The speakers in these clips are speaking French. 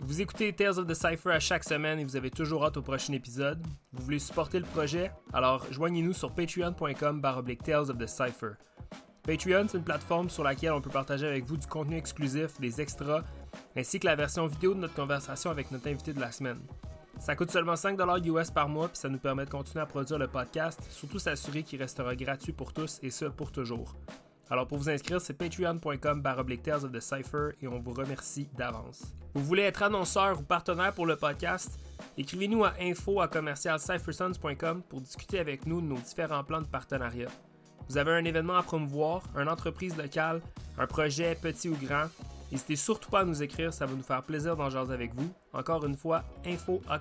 Vous écoutez Tales of the Cypher à chaque semaine et vous avez toujours hâte au prochain épisode. Vous voulez supporter le projet? Alors joignez-nous sur patreon.com Tales of the Cypher. Patreon, c'est une plateforme sur laquelle on peut partager avec vous du contenu exclusif, des extras, ainsi que la version vidéo de notre conversation avec notre invité de la semaine. Ça coûte seulement 5$ US par mois, puis ça nous permet de continuer à produire le podcast, surtout s'assurer qu'il restera gratuit pour tous et ce pour toujours. Alors pour vous inscrire, c'est patreon.com Tales of the Cypher et on vous remercie d'avance. Vous voulez être annonceur ou partenaire pour le podcast? Écrivez-nous à info à pour discuter avec nous de nos différents plans de partenariat. Vous avez un événement à promouvoir, une entreprise locale, un projet petit ou grand, N'hésitez surtout pas à nous écrire, ça va nous faire plaisir d'en jaser avec vous. Encore une fois, info à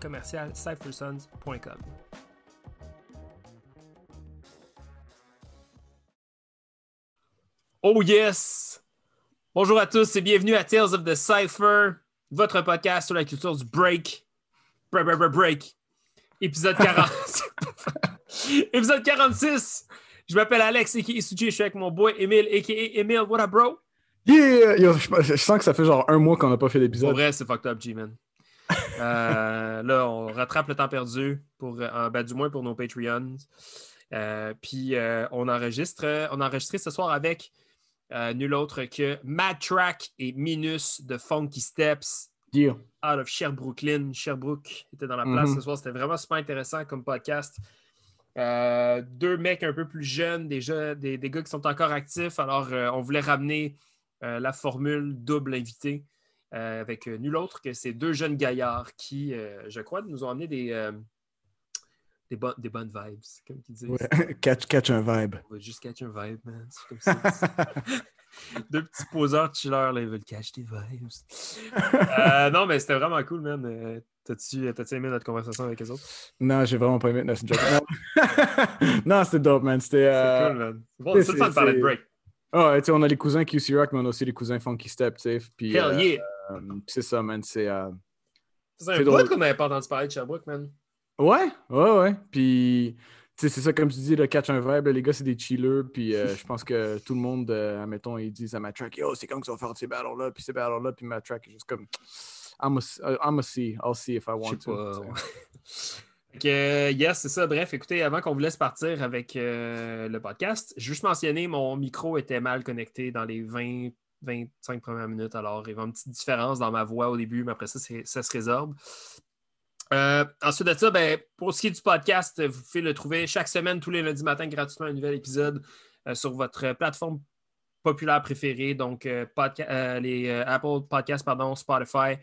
Oh yes! Bonjour à tous et bienvenue à Tales of the Cypher, votre podcast sur la culture du break. Break, break, break, break. Épisode 40. Épisode 46. Je m'appelle Alex, a.k.a. Suji, je suis avec mon boy Emile, a.k.a. Emile. What up, bro? Yeah! je, sens que ça fait genre un mois qu'on n'a pas fait d'épisode. Pour vrai, c'est fucked up, G-Man. Euh, là, on rattrape le temps perdu, pour, euh, ben, du moins pour nos Patreons. Euh, puis on enregistre, on a enregistré ce soir avec nul autre que Mad Track et Minus de Funky Steps. Yeah. Out of Sherbrooke. Sherbrooke était dans la place mm-hmm. ce soir. C'était vraiment super intéressant comme podcast. deux mecs un peu plus jeunes, déjà, des, des, gars qui sont encore actifs. Alors, on voulait ramener euh, la formule double invité euh, avec euh, nul autre que ces deux jeunes gaillards qui, je crois, nous ont amené des, des, des, bonnes vibes, comme tu dis. catch, catch un vibe. On va juste catch un vibe, man. C'est comme ça. Deux petits poseurs chillers, là, ils veulent catch des vibes. non, mais c'était vraiment cool, man. T'as-tu aimé notre conversation avec les autres? Non, j'ai vraiment pas aimé notre joke. non, c'était dope, man. C'était cool, man. Bon, c'est le fun de parler de break. Ah, on a les cousins QC Rock, mais on a aussi les cousins Funky Step, tu sais. Puis, Hell euh, yeah! Euh, c'est ça, man. C'est. Euh, c'est un bout qu'on n'avait pas entendu parler de Sherbrooke, man. Ouais, ouais, ouais. Puis, tu sais, c'est ça, comme tu dis, le catch un vibe, les gars, c'est des chillers. Puis, je pense que tout le monde, admettons, ils disent à ma track, yo, c'est quand qu'ils vont faire ces battles-là, puis ces battles-là, puis ma track est juste comme, I'm a, see, I'll see if I want to. Que, yes, c'est ça. Bref, écoutez, avant qu'on vous laisse partir avec euh, le podcast, juste mentionner, mon micro était mal connecté dans les 20, 25 premières minutes. Alors, il y avait une petite différence dans ma voix au début, mais après ça, ça se résorbe. Euh, ensuite de ça, ben, pour ce qui est du podcast, vous pouvez le trouver chaque semaine, tous les lundis matin, gratuitement, un nouvel épisode euh, sur votre plateforme populaire préférée, donc les Apple Podcasts, pardon, Spotify,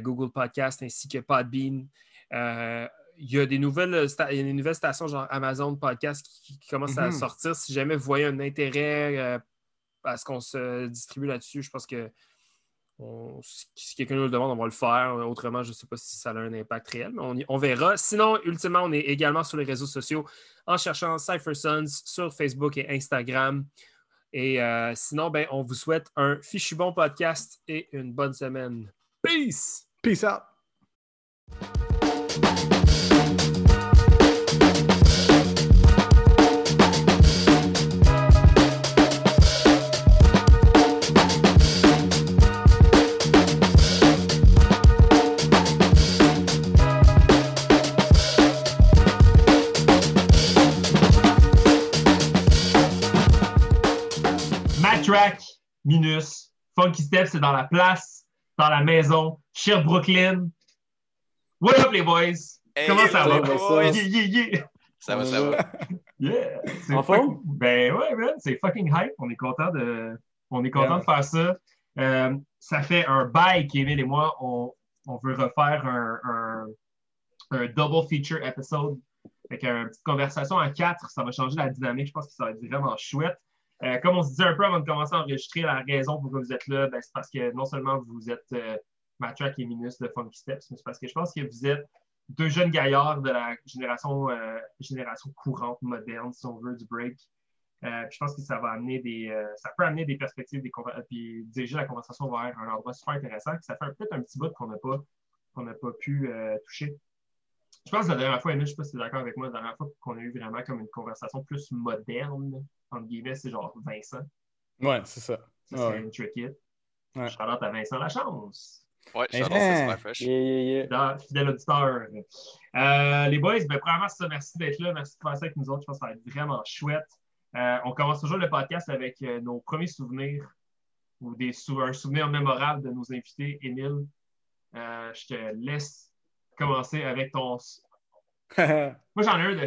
Google Podcasts ainsi que Podbean il y a des nouvelles, euh, des nouvelles stations genre Amazon Podcast qui, commencent à mhm. sortir. Si jamais vous voyez un intérêt euh, à ce qu'on se distribue là-dessus, je pense que si quelqu'un nous le demande, on va le faire. Autrement, je ne sais pas si ça a un impact réel, mais on, verra. Sinon, ultimement, on est également sur les réseaux sociaux en cherchant Cypher Sons sur Facebook et Instagram. Et euh, sinon, ben, on vous souhaite un fichu bon podcast et une bonne semaine. Peace! Peace out! Track, Minus, Funky Step, c'est dans la place, dans la maison, Cher Brooklyn. What up, les boys? Comment ça va? Ça va, ça va. Yeah! En Ben ouais, man, c'est fucking hype. On est content de, on est content de faire ça. Euh, ça fait un bail qu'Emile et moi, on, on veut refaire un, un, un, double feature episode avec une petite conversation en quatre. Ça va changer la dynamique. Je pense que ça va être vraiment chouette. Euh, comme on se disait un peu avant de commencer à enregistrer, la raison pour laquelle vous êtes là, ben, c'est parce que non seulement vous êtes euh, et ministre de Funky Steps, mais c'est parce que je pense que vous êtes deux jeunes gaillards de la génération, euh, génération courante, moderne, si on veut, du break. Euh, je pense que ça va amener des, ça peut amener des perspectives, des puis diriger la conversation vers un endroit super intéressant. Ça fait peut-être un petit bout qu'on n'a pas, qu'on n'a pas pu toucher. Je pense que la dernière fois, Emile, je ne sais pas si tu es d'accord avec moi, la dernière fois qu'on a eu vraiment comme une conversation plus moderne, entre guillemets, c'est genre Vincent. Ouais, c'est ça. Ça, c'est une trick it. Ouais. Charlotte à Vincent la chance. Ouais, ça, c'est super fresh. Yeah, yeah, yeah. Dans- fidèle auditeur. Euh, les boys, ben, premièrement, c'est ça, merci d'être là. Merci de faire ça avec nous autres. Je pense que ça va être vraiment chouette. Euh, on commence toujours le podcast avec euh, nos premiers souvenirs ou des sou- un souvenir mémorable de nos invités. Émile, euh, je te laisse commencer avec ton. Moi, j'en ai un, de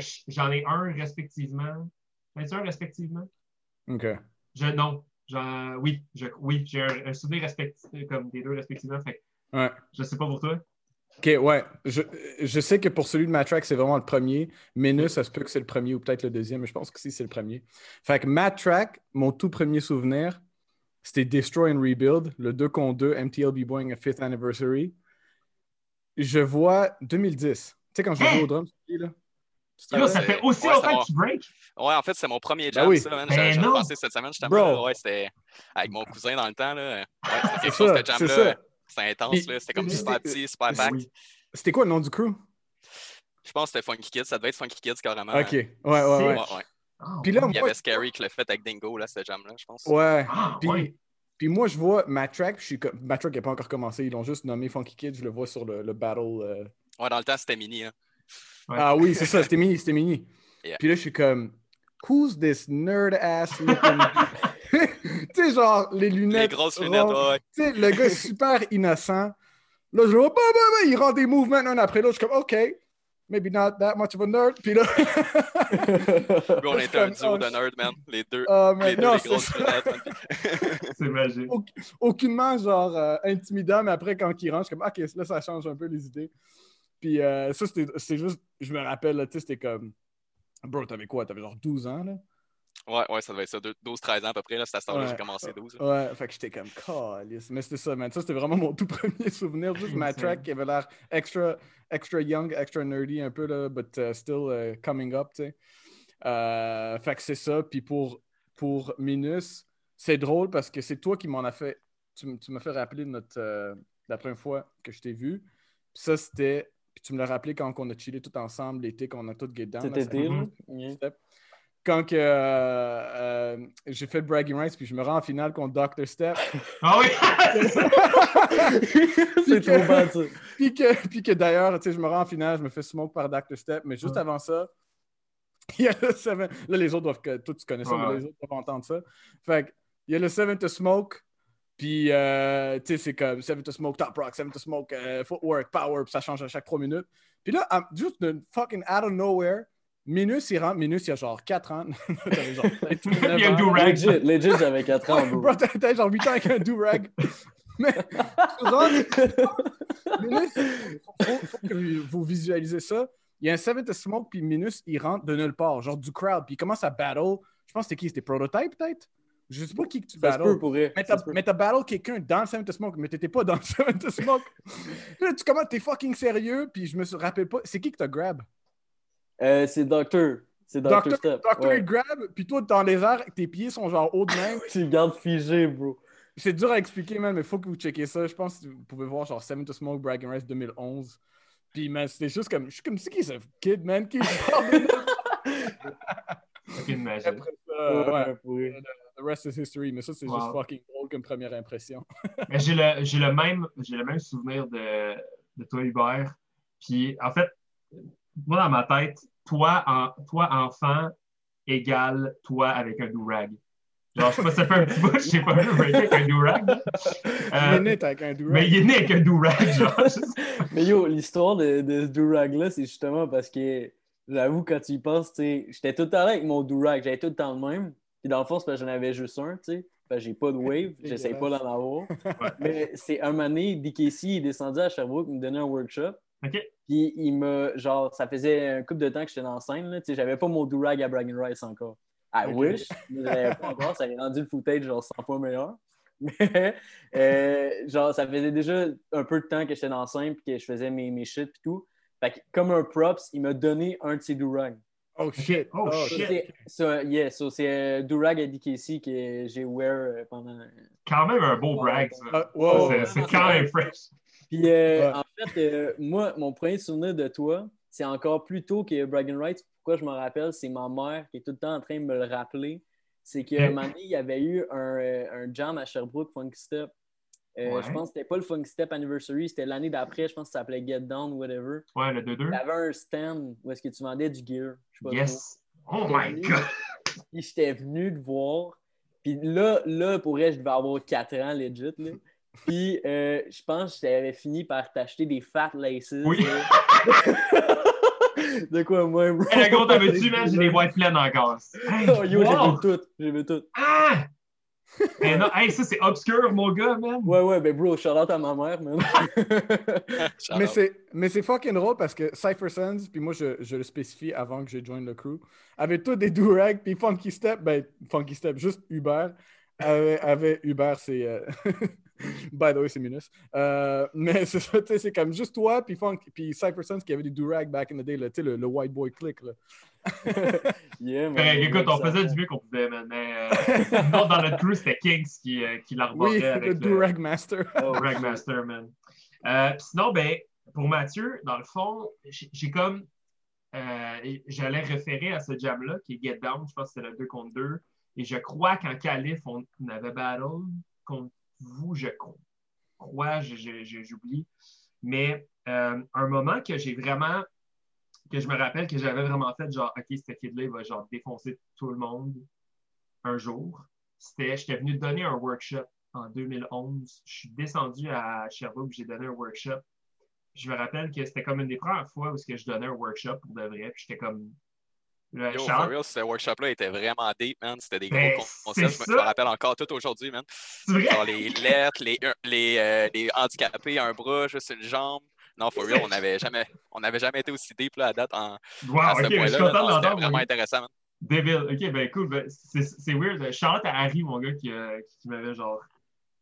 ai un respectivement. J'en ai un respectivement? OK. Je, non. J'en- oui, je, oui, j'ai un, un souvenir respectif, comme des deux respectivement. Fait Ouais. je sais pas pour toi. OK, ouais. Je, je sais que pour celui de Matrack, c'est vraiment le premier. Ménus, ça se peut que c'est le premier ou peut-être le deuxième, mais je pense que si c'est le premier. Fait que Matrack, mon tout premier souvenir, c'était Destroy and Rebuild, le 2 contre 2 MTLB Boeing 5th Anniversary. Je vois 2010. Tu sais, quand je joue au drum, là. Yo, ça fait aussi ouais, longtemps que tu break. Ouais, en fait, c'est mon premier Ben jam, oui. ça, man. Ben J'avais passé cette semaine, justement. Bro. Ouais, c'était avec mon cousin dans le temps, là. Ouais, c'était C'est quelque chose, ça, cette c'est jam-là. ça. C'était intense, là. C'était comme super petit, super pack. Oui. C'était quoi le nom du crew? Je pense que c'était Funky Kids. Ça devait être Funky Kids, carrément. OK. Ouais, ouais, ouais. Ouais, ouais. Ah, Puis là, Il y avait Scary qui l'a fait avec Dingo, là, cette jam-là, je pense. ouais. Ah, Puis, ouais. puis moi, je vois Matrack, puis je suis comme... Matrack n'a pas encore commencé, ils l'ont juste nommé Funky Kid, je le vois sur le, le battle. euh, Ouais, dans le temps, c'était mini, hein. Ouais. Ah oui, c'est ça, c'était mini, c'était mini. Yeah. Puis là, je suis comme, who's this nerd ass looking... tu sais, genre, les lunettes. Les grosses lunettes, ouais. Tu sais, le gars super innocent. Là, je vois, bah, bah, bah, il rend des mouvements un après l'autre. Je suis comme, OK, maybe not that much of a nerd. Puis là. Puis on était un duo oh, de nerd, man. Les deux. Ah, mais Les deux, non, les c'est grosses ça. lunettes. C'est magique. aucunement genre euh, intimidant, mais après quand il rentre, je suis comme OK, là ça change un peu les idées. Puis euh, ça, c'était c'est juste, je me rappelle, là, tu sais, c'était comme Bro, t'avais quoi? T'avais genre 12 ans là? Ouais, ouais, ça devait être ça. 12-13 ans à peu près, là. C'est à ce temps-là que Ouais. j'ai commencé 12. là. Ouais, fait que j'étais comme calice. Mais c'était ça, man. Ça, c'était vraiment mon tout premier souvenir. Juste ma track qui avait l'air extra, extra young, extra nerdy un peu, là, but uh, still uh, coming up, tu sais. Euh, fait que c'est ça. Puis pour, pour Minus, c'est drôle parce que c'est toi qui m'en as fait. Tu, tu m'as fait rappeler notre, euh, la première fois que je t'ai vu. Puis ça, c'était. Puis tu me l'as rappelé quand on a chillé tout ensemble l'été, qu'on a tout get down. Cet été. Mhm. Quand que, euh, euh, j'ai fait le bragging rights, puis je me rends en finale contre Dr. Step. Ah oui! C'est trop bad, ça. puis que, puis que d'ailleurs, tu sais, je me rends en finale, je me fais smoke par Dr. Step, mais juste Ouais. avant ça, il y a le seven. Là, les autres doivent. que- Toi, tu connais ça, Ouais. mais les autres doivent entendre ça. Fait que, il y a le seven to smoke, puis, euh, tu sais, c'est comme seven to smoke, top rock, seven to smoke, euh, footwork, power, puis ça change à chaque trois minutes. Puis là, juste de fucking out of nowhere, Minus, il rentre. Minus, il y a genre 4 ans. T'avais genre Il y a 9 ans. do rag. Legit, legit, j'avais 4 ans, bro. Bro, t'as t'as genre 8 ans avec un do-rag. Mais tu rentres, Minus, faut, faut que vous visualisez ça. Il y a un 7 to smoke, puis Minus, il rentre de nulle part, genre du crowd, puis il commence à battle. Je pense que c'était qui? C'était Prototype, peut-être? Je sais pas qui que tu battles. Ça peut. mais t'as battle quelqu'un dans le 7 to smoke, mais t'étais pas dans le 7 to smoke. Là, tu commences, t'es fucking sérieux, puis je me suis- rappelle pas. C'est qui que t'as grab? Euh, c'est Doctor. C'est Docteur, Doctor Step. Ouais. il grab, puis toi, dans les airs, tes pieds sont genre hauts de même. Tu gardes figé, bro. C'est dur à expliquer, man, mais faut que vous checkiez ça. Je pense que vous pouvez voir genre Seven to Smoke, Bragging Rights 2011. Puis, man, c'était juste comme. Je suis comme, c'est qui ce kid, man? Qui parle de. Après ça, ouais. The rest is history. Mais ça, c'est Wow. juste fucking drôle comme première impression. Mais j'ai le, j'ai le, même, j'ai le même souvenir de, de toi, Hubert. Puis, en fait, moi, dans ma tête, toi, en, toi enfant, égale toi avec un do-rag. Genre, je sais pas, ça fait un petit bout, je sais pas avec un do-rag. Il Euh, est né avec un do mais il est né avec un do-rag, genre. Mais yo, l'histoire de, de ce do-rag-là, c'est justement parce que j'avoue, quand tu y penses, tu sais, j'étais tout le temps là avec mon do-rag, j'avais tout le temps le même. Puis dans le fond, c'est parce que j'en avais juste un, tu sais. J'ai pas de wave, j'essaie pas d'en avoir. Mais c'est un moment donné, DKC il est descendu à Sherbrooke, il me donnait un workshop. OK. Puis il m'a, genre, ça faisait un couple de temps que j'étais dans la scène, là. Tu sais, j'avais pas mon do-rag à Bragging Rice encore. I Ok. wish, mais je l'avais pas encore, ça avait rendu le footage genre 100 fois meilleur. Mais, euh, genre, ça faisait déjà un peu de temps que j'étais dans la scène puis que je faisais mes, mes shit puis tout. Fait que, comme un props, il m'a donné un de ses do-rags. Oh shit. Oh, Ça, shit. c'est- ça, yeah, so c'est euh, do-rag à DKC que j'ai wear euh, pendant... Quand même un beau brag, ça. Ah, wow. C'est- C'est quand même fresh. Puis euh, Ouais. en fait, euh, moi, mon premier souvenir de toi, c'est encore plus tôt que Bragging Rights. Pourquoi je me rappelle, c'est ma mère qui est tout le temps en train de me le rappeler. C'est qu'à un moment donné, il y avait eu un, un jam à Sherbrooke, Funky Step. Euh, Ouais. Je pense que c'était pas le Funk Step Anniversary, c'était l'année d'après, je pense que ça s'appelait Get Down, whatever. Ouais, le 2-2. Il y avait un stand où est-ce que tu vendais du gear. Je sais pas Yes. Oh my god. Puis j'étais venu te voir. Puis là, là, pour vrai, je devais avoir 4 ans, legit. Là. Puis euh, je pense que j'avais fini par t'acheter des fat laces. Oui. De quoi, moi, bro? Hey, le gros, t'avais-tu, man? J'ai des boîtes pleines encore. Hey, Oh, yo, wow. j'ai vu tout. J'ai vu tout. Ah! Mais non, hey, ça, c'est obscur, mon gars, man. Ouais, ouais, ben bro, shout out à ma mère, man. Mais c'est, mais c'est fucking drôle parce que Cypher Sons, puis moi je, je le spécifie avant que j'ai join le crew, avaient tous des do-rag, puis Funky Step, ben Funky Step, juste Uber, avait, avait Uber, c'est. euh, By the way, c'est Minus. Euh, mais c'est ça, tu sais, c'est comme juste toi, puis Funk, puis Cypher Sons qui avait du do-rag back in the day, là, tu sais, le, le white boy click. Là. yeah, man. Correct, écoute, on Ça faisait du mieux qu'on pouvait, man. Mais euh, nous autres, dans notre crew, c'était Kings qui, euh, qui l'arborait Oui, avec le le, do-rag master. Oh, Ragmaster, man. Euh, puis sinon, ben, pour Mathieu, dans le fond, j'ai comme. euh, J'allais référer à ce jam-là, qui est Get Down, je pense que c'était le 2 contre 2. Et je crois qu'en Calif, on, on avait battle contre vous, je crois, j'oublie. Mais euh, un moment que j'ai vraiment. que je me rappelle que j'avais vraiment fait, genre, OK, ce kid-là, va genre défoncer tout le monde un jour. C'était, j'étais venu donner un workshop en 2011. Je suis descendu à Sherbrooke, j'ai donné un workshop. Je me rappelle que c'était comme une des premières fois où je donnais un workshop pour de vrai. Puis j'étais comme. Le Yo, for real, ce workshop-là était vraiment deep, man. C'était des Ben, gros concepts. Je me- rappelle encore tout aujourd'hui, man. vrai? Genre les lettres, les, les, euh, les handicapés, un bras, juste une jambe. Non, for real, on n'avait jamais, on jamais été aussi deep là, à date en, Wow, à ce point-là. C'était vraiment oui. intéressant, man. Débile. Ok, ben cool. Ben, c'est weird. Charlotte à Harry, mon gars, qui, euh, qui m'avait genre.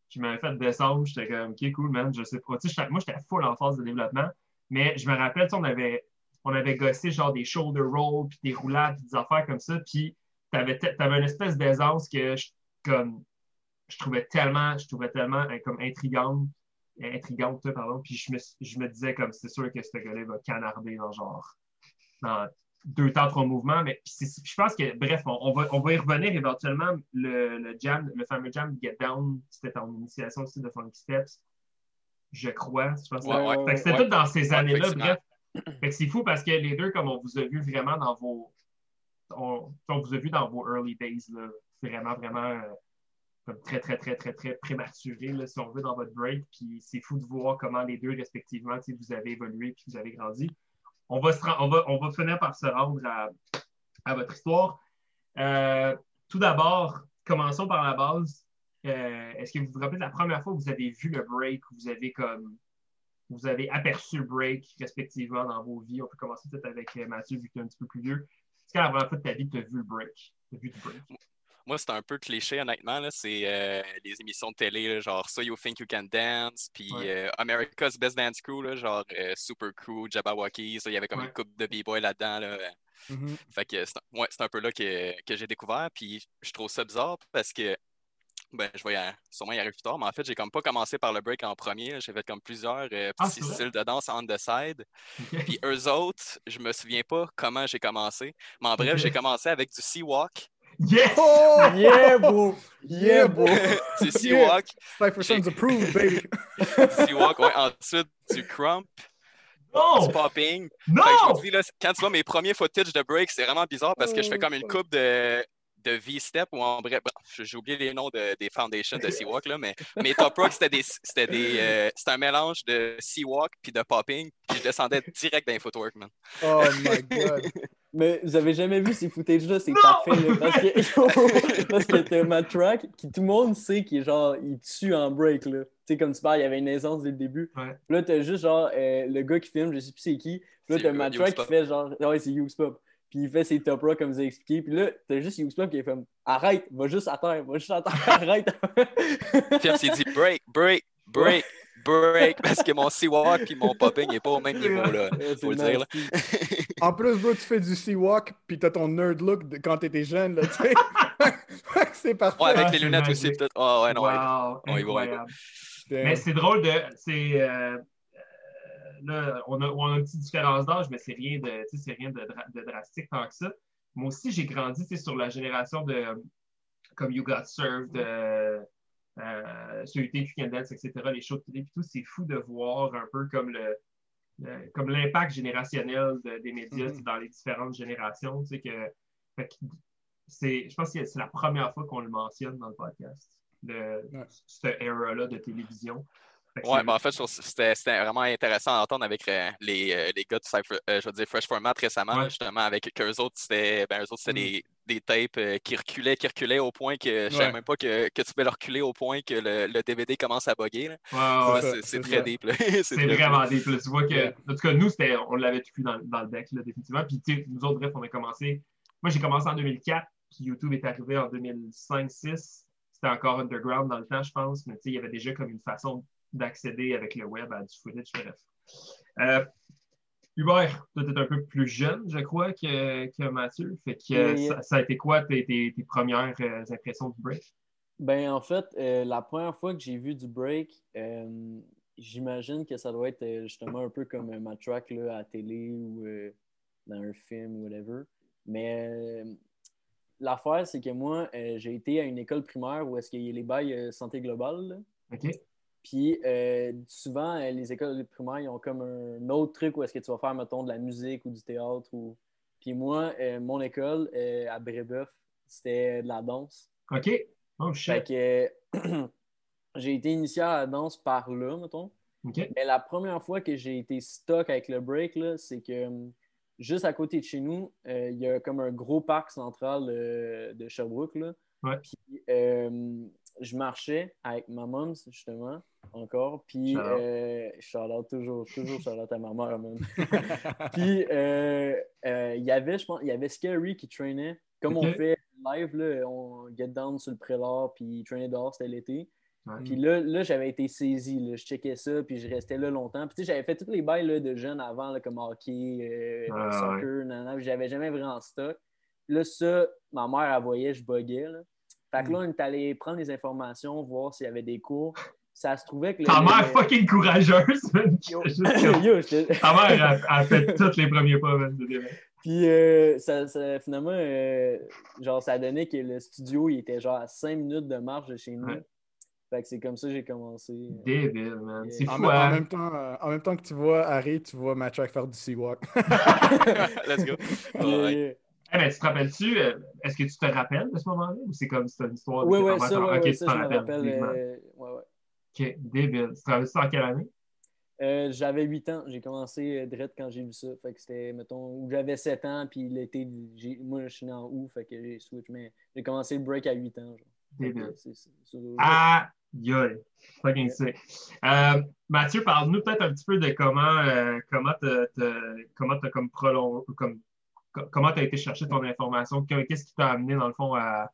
qui m'avait fait descendre. J'étais comme, ok, cool, man. Je sais pas. Tu sais, j'étais- moi, j'étais full en phase de développement. Mais je me rappelle, on avait, on avait gossé genre des shoulder rolls, puis des roulades, puis des affaires comme ça. Puis t'avais, te- t'avais une espèce d'aisance que je, comme, je trouvais tellement, je trouvais tellement euh, comme intrigante. euh, Intrigante, pardon. Puis je me, je me disais comme c'est sûr que ce gars-là va canarder dans genre dans deux temps, trois mouvements. Mais je pense que, bref, on, on va, on va y revenir éventuellement. Le, le jam, le fameux jam Get Down, c'était en initiation aussi de Funky Steps. Je crois. Je pense Ouais, ouais, c'était ouais. tout dans ces années-là, bref. C'est fou parce que les deux, comme on vous a vu vraiment dans vos. On, on vous a vu dans vos early days, là, vraiment, vraiment euh, comme très, très, très, très, très prématuré, là, si on veut, dans votre break. Puis c'est fou de voir comment les deux, respectivement, vous avez évolué puis vous avez grandi. On va, se on va, on va finir par se rendre à, à votre histoire. Euh, tout d'abord, commençons par la base. Euh, Est-ce que vous vous rappelez de la première fois que vous avez vu le break, où vous avez comme vous avez aperçu break respectivement dans vos vies? On peut commencer peut-être avec euh, Mathieu, vu que tu es un petit peu plus vieux. Est-ce que la première fois de ta vie, tu as vu le break? T'as vu du break? Moi, c'est un peu cliché, honnêtement. C'est euh, les émissions de télé, là, genre So You Think You Can Dance, puis Ouais. euh, America's Best Dance Crew, là, genre euh, Super Crew, Jabberwocky. Il y avait comme Ouais. une coupe de b-boy là-dedans. Là. Mhm. Fait que c'est un- ouais, c'est un peu là que, que j'ai découvert. Puis je trouve ça bizarre parce que, ben, je vais y a- sûrement y arriver plus tard, mais en fait, j'ai comme pas commencé par le break en premier. J'ai fait comme plusieurs euh, Ah, petits styles de danse on the side. Puis eux autres, je me souviens pas comment j'ai commencé. Mais en bref, j'ai commencé avec du sea walk. Yes! Oh! Yeah, bro! Yeah, Yeah, bro! du sea Yeah. walk. Cypher Sons approved, baby! du sea walk, ouais. Ensuite, du crump, Non! du popping. Fait que je Non! vous dis, là, quand tu vois mes premiers footage de break, c'est vraiment bizarre parce que je fais Oh, comme une coupe de, de V-step ou en bref, j'ai oublié les noms de- des foundations de Seawalk, là, mais mes top rocks, c'était des, c'était des, euh, c'était un mélange de Seawalk puis de popping, puis je descendais direct dans les footwork, man. Oh my god! Mais vous avez jamais vu ces footages-là, c'est Non! parfait. là, parce que, parce que t'as Matt Track qui tout le monde sait qu'il est genre, il tue en break. là. Tu sais, comme tu parles, il y avait une aisance dès le début. Ouais. Puis là, t'as juste genre euh, le gars qui filme, je sais plus c'est qui. Puis là, t'as gars, Track qui fait genre, ouais, c'est Hughes Pop. Puis il fait ses top rock comme vous avez expliqué. Puis là, t'as juste Pop qui est comme, arrête, va juste à terre, va juste à terre, arrête. Puis s'est dit break, break, break, break, parce que mon Seawalk puis mon popping n'est pas au même niveau, là. Faut le dire, là. En plus, bro, tu fais du sea-walk, pis t'as ton nerd look de- quand t'étais jeune, là, tu sais. c'est parfait. Ouais, avec Ah, les c'est lunettes magique. aussi, peut-être. Ah, ouais, non, ouais. wow, on y va. Mais c'est drôle de. C'est. euh, là, on a, on a une petite différence d'âge, mais c'est rien de, rien de, dra- de drastique tant que ça. Moi aussi, j'ai grandi sur la génération de comme You Got Served, euh, euh, sur Dance, etc., les shows de télé, puis tout, c'est fou de voir un peu comme le, le- comme l'impact générationnel de- des médias Mhm. dans les différentes générations. Que, fait que c'est, je pense que c'est la première fois qu'on le mentionne dans le podcast, de Ouais. cette era-là de télévision. Ouais, ben en fait, c'était vraiment intéressant à entendre avec euh, les, euh, les gars de Cypher- euh, je veux dire Fresh Format récemment, Ouais. justement, avec qu'eux autres, c'était ben, eux autres, c'était Mm. des, des tapes euh, qui reculaient, qui reculaient au point que je savais Ouais. même pas que, que tu pouvais le reculer au point que le, le DVD commence à bugger. Ouais, ouais, c'est- très ça. deep. C'est vraiment plus. Tu vois que, en tout cas, nous, on l'avait tout vu dans, dans le deck, là, définitivement. Puis, tu sais, nous autres, bref, on a commencé. Moi, j'ai commencé en 2004, puis YouTube est arrivé en 2005-6. C'était encore underground dans le temps, je pense, mais tu sais, il y avait déjà comme une façon d'accéder avec le web à du footage, bref. Euh, Hubert, toi, tu es un peu plus jeune, je crois, que, que Mathieu. Fait que euh. Ça, ça a été quoi tes, tes- tes premières euh, impressions du break? Ben, en fait, euh, la première fois que j'ai vu du break, euh, j'imagine que ça doit être justement un peu comme un track là, à la télé ou euh, dans un film ou whatever. Mais l'affaire, c'est que moi, j'ai été à une école primaire où est-ce qu'il y a les bails santé globale. là. OK? Puis euh, souvent, euh, les écoles primaires, ils ont comme un autre truc où est-ce que tu vas faire, mettons, de la musique ou du théâtre. Ou... Puis moi, euh, mon école euh, à Brébeuf, c'était de la danse. OK? Oh, shit. Fait que j'ai été initié à la danse par là, mettons. Mais la première fois que j'ai été stock avec le break, c'est que hum, juste à côté de chez nous, il y a comme un gros parc central de Sherbrooke. Là. Ouais. Puis je marchais avec ma mom, justement, encore. Puis, out. euh, toujours, toujours shout-out à ma mère, man. Puis, euh, euh, il y avait, je pense, il y avait Scary qui traînait. Comme on fait live, là, on get down sur le prélat, puis il traînait dehors, c'était l'été. Ouais. Puis là, là j'avais été saisi. là. Je checkais ça, puis je restais là longtemps. Puis tu sais, j'avais fait tous les bails là, de jeunes avant, là, comme hockey, euh, Ah, soccer, nanana, puis j'avais jamais vraiment stock. Là, ça, ma mère, elle voyait, je buguais. Là. Fait que là, on est allé prendre les informations, voir s'il y avait des cours. Ça se trouvait que... le- Ta mère le- fucking courageuse, man. Yo, Ta mère a, a fait tous les premiers pas, man. Puis euh, ça, ça- finalement, euh, genre, ça donnait que le studio, il était genre à 5 minutes de marche de chez nous. Ouais. Fait que c'est comme ça que j'ai commencé. Débile, man. C'est En, fou, en hein? même temps, euh, en même temps que tu vois Harry, tu vois Matrack faire du Seawalk. Let's go. Ouais. euh, Eh ben, tu te rappelles-tu, euh, est-ce que tu te rappelles de ce moment-là ou c'est comme c'est une histoire de Oui, oui, ça, ouais, Ok, ouais, tu ça, je me rappelles, rappelle. euh, ouais, ouais. Ok, débile. Tu te rappelles ça en quelle année? Euh, j'avais 8 ans. J'ai commencé euh, direct quand j'ai vu ça. Fait que c'était, mettons, où j'avais 7 ans, puis l'été, j'ai- moi, je suis né en août, fait que j'ai switch. Mais j'ai commencé le break à 8 ans. Genre. Débile. c'est- c'est- c'est- Ah, yoï. Fucking sick. Euh, Mathieu, parle-nous peut-être un petit peu de comment euh, comment t'as t'as- comment t'as comme prolongé, comme co- comment t'as été chercher ton information, Que- qu'est-ce qui t'a amené dans le fond à,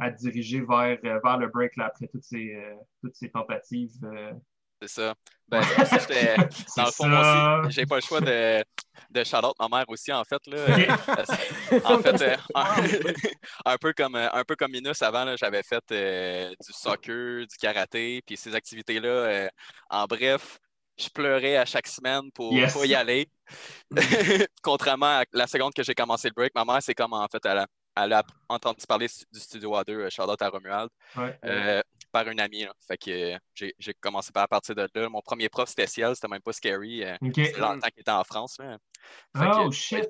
à te diriger vers, euh, vers le break là, après toutes ces, euh, toutes ces tentatives. euh. C'est ça. Ben, ça dans le fond, ça. moi aussi, j'ai pas le choix de, de shout-out ma mère aussi, en fait. Là. en fait, euh, un, un peu comme, un peu comme Minus avant, là, j'avais fait euh, du soccer, du karaté, puis ces activités-là, euh, en bref, je pleurais à chaque semaine pour Yes. pas y aller. Contrairement à la seconde que j'ai commencé le break, ma mère, c'est comme en fait, elle a, elle a entendu parler du studio A2, euh, Charlotte à Romuald, Ouais. euh, par une amie. là. Fait que euh, j'ai commencé par à partir de là. Mon premier prof, c'était Ciel, c'était même pas scary. OK. c'est longtemps qu'il était en France. Là. Fait que, Oh shit.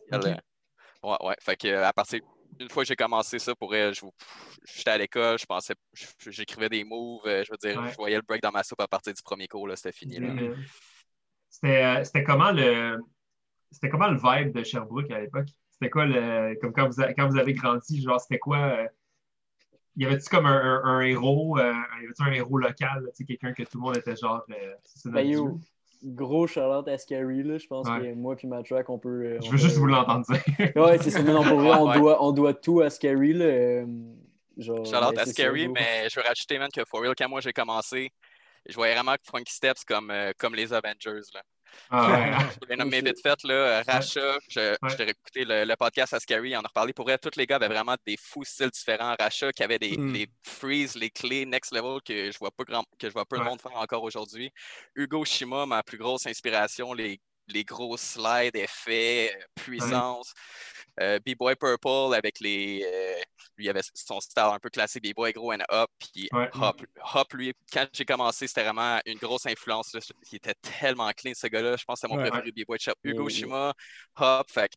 Ouais, ouais. Fait que à partir une fois que j'ai commencé ça, pour elle, je- j'étais à l'école, je pensais, j'écrivais des moves, je veux dire, Ouais. je voyais le break dans ma soupe à partir du premier cours, là, c'était fini. C'était c'était comment le c'était comment le vibe de Sherbrooke à l'époque? C'était quoi le comme quand vous, a- quand vous avez grandi, genre c'était quoi euh, y avait-tu comme un, un- un héros, euh, y avait-tu un héros local, là, tu sais, quelqu'un que tout le monde était genre euh, c'est notre Ben? Gros Charlotte à Scary, là. Je pense Ouais. que moi puis ma track, on peut. euh, Je veux juste peut- vous l'entendre dire. Ouais, c'est ça. Mais non, pour vrai, on, Ouais. doit, on doit tout à Scary, là. euh, genre, Shout-out à Scary, ça, mais je veux rajouter, man, que for real, quand moi j'ai commencé, je voyais vraiment que Frankie Steps comme, euh, comme les Avengers. Là. Ah, ouais. Je vais les nommer vite fait, là, euh, Racha, je, Ouais. j'ai écouté le, le podcast à Scary, on en a reparlé. Pour vrai, tous les gars avaient vraiment des fous styles différents. Racha qui avait des, Mm. les freeze, les clés next level que je vois pas grand, que je vois peu de monde faire encore aujourd'hui. Hugo Shima, ma plus grosse inspiration, les, les gros slides, effets, euh, puissance. B-Boy Purple avec les. euh, lui, il avait son style un peu classique, B-Boy Gros and Up. Puis Ouais. Hop, Hop, lui, quand j'ai commencé, c'était vraiment une grosse influence. là. Il était tellement clean, ce gars-là. Je pense que c'était mon Ouais. préféré, B-Boy Chop. Hugo Ouais. Shima, Hop. Fait que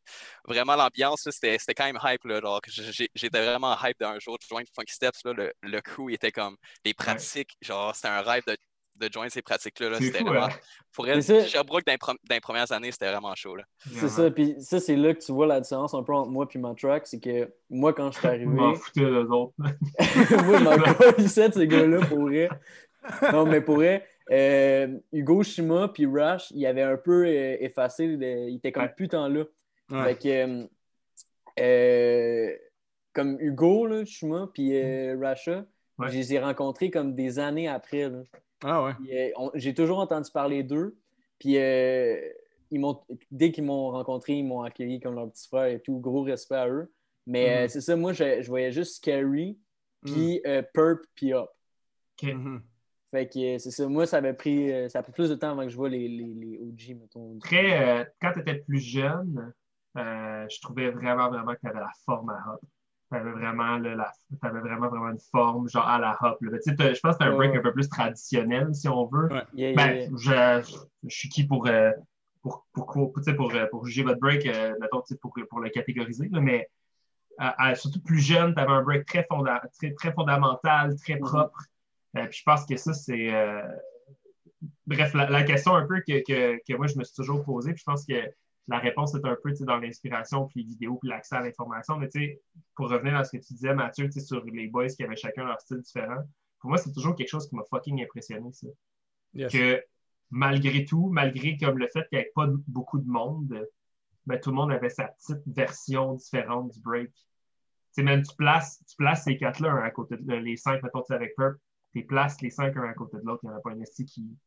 vraiment, l'ambiance, c'était c'était quand même hype. Là, j'étais vraiment hype d'un jour de joindre Funky Steps. Là, le, le crew, il était comme. Les pratiques, genre, c'était un rêve de, de joindre ces pratiques-là. là. C'était fou, vraiment. hein? Pour elle, C'est ça. Sherbrooke, dans les, prom- dans les premières années, c'était vraiment chaud. Là. C'est ça, puis ça, c'est là que tu vois la différence un peu entre moi et ma track. C'est que moi, quand je suis Je arrivé, m'en foutais d'eux autres. moi, je m'en colissais de ces gars-là pour vrai. Non, mais pour vrai, euh, Hugo Shima puis Rash, il avait un peu euh, effacé, le- il était comme Ouais. plus tant là. Ouais. Fait que, euh, euh, comme Hugo, là, Shima, puis euh, Rasha, Ouais. je les ai rencontrés comme des années après. là. Ah ouais. Euh, J'ai toujours entendu parler d'eux. Puis euh, ils m'ont, dès qu'ils m'ont rencontré, ils m'ont accueilli comme leur petit frère et tout. Gros respect à eux. Mais Mhm. euh, c'est ça, moi, je, je voyais juste Scary, puis euh, Perp, puis Up. Mhm. Fait que c'est ça. Moi, ça avait pris, ça a pris plus de temps avant que je vois les, les, les OG, mettons. Très, euh, quand tu étais plus jeune, euh, je trouvais vraiment, vraiment que tu avais la forme à hop. Tu avais vraiment, là, la, t'avais vraiment, vraiment une forme, genre à la hop. là. Mais tu sais, t'as- Je pense que tu un break ouais. un peu plus traditionnel, si on veut. Ouais. Yeah, yeah, Ben, yeah. je, je suis qui pour, euh, pour, pour, pour, tu sais, pour, euh, pour juger votre break, euh, mettons, tu sais, pour, pour le catégoriser, là, mais à- à- surtout plus jeune, tu avais un break très, fonda très, très fondamental, très Mhm. propre. Euh, puis je pense que ça, c'est. euh, Bref, la, la question un peu que, que, que moi, je me suis toujours posée, puis je pense que la réponse est un peu dans l'inspiration, puis les vidéos, puis l'accès à l'information. Mais tu sais, pour revenir à ce que tu disais, Mathieu, tu sais, sur les boys qui avaient chacun leur style différent, pour moi, c'est toujours quelque chose qui m'a fucking impressionné, ça Yes. que malgré tout, malgré comme le fait qu'il n'y avait pas beaucoup de monde, ben, tout le monde avait sa petite version différente du break. Tu sais, même tu places, tu places ces quatre-là un à côté de les cinq, mettons, avec Purp, tu places les cinq un à côté de l'autre, il n'y en a pas un esti qui,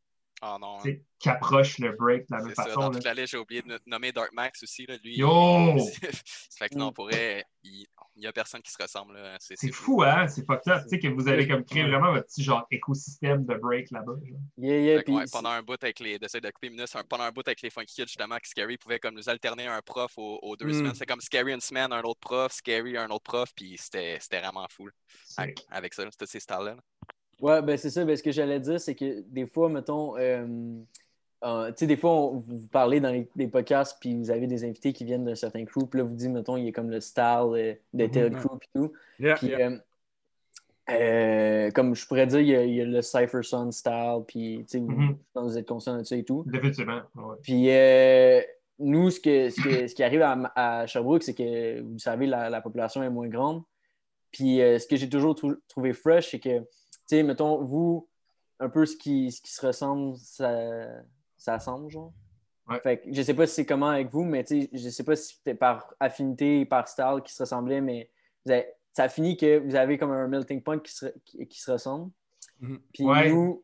Ah non. tu sais, qui approche le break de la même ça. façon. Dans là. toute la liste, j'ai oublié de no- nommer Dark Max aussi. Là, lui, Yo! ça fait que non, Mm. pour vrai, il n'y a personne qui se ressemble. là. C'est fou, hein? C'est pas top. Tu sais, que vous avez comme créé vraiment votre petit genre écosystème de break là-bas. Yeah, yeah, ouais, pendant un bout avec les d'essayer de couper pendant un bout avec les Funky Kids, justement, que Scary pouvait comme nous alterner un prof aux, aux deux Mm. semaines. C'est comme Scary une semaine, un autre prof, Scary un autre prof, puis c'était c'était vraiment fou là, avec, avec ça, c'était ces styles-là. là. Ouais, ben c'est ça. Ben, ce que j'allais dire, c'est que des fois, mettons, euh, euh, tu sais, des fois, on- vous parlez dans les, les podcasts, puis vous avez des invités qui viennent d'un certain crew, puis là, vous dites, mettons, il est comme le style euh, de Mhm, tel crew, puis tout. Yeah, Puis, yeah. euh, euh, comme je pourrais dire, il y a, il y a le Cypher Sun style, puis, tu sais, Mhm. que vous êtes conscient de ça et tout. Définitivement. ouais. Puis, euh, nous, ce, que, ce, que- ce qui arrive à, à Sherbrooke, c'est que, vous savez, la, la population est moins grande. Puis, ce que j'ai toujours trou- trouvé fresh, c'est que, sais, mettons, vous, un peu ce qui, ce qui se ressemble, ça, ça semble, genre. Ouais. Fait que je sais pas si c'est comment avec vous, mais tu sais, je sais pas si c'était par affinité, par style qui se ressemblait, mais vous avez- ça a fini que vous avez comme un melting point qui se, qui, qui se ressemble. Mhm. Puis Ouais. nous,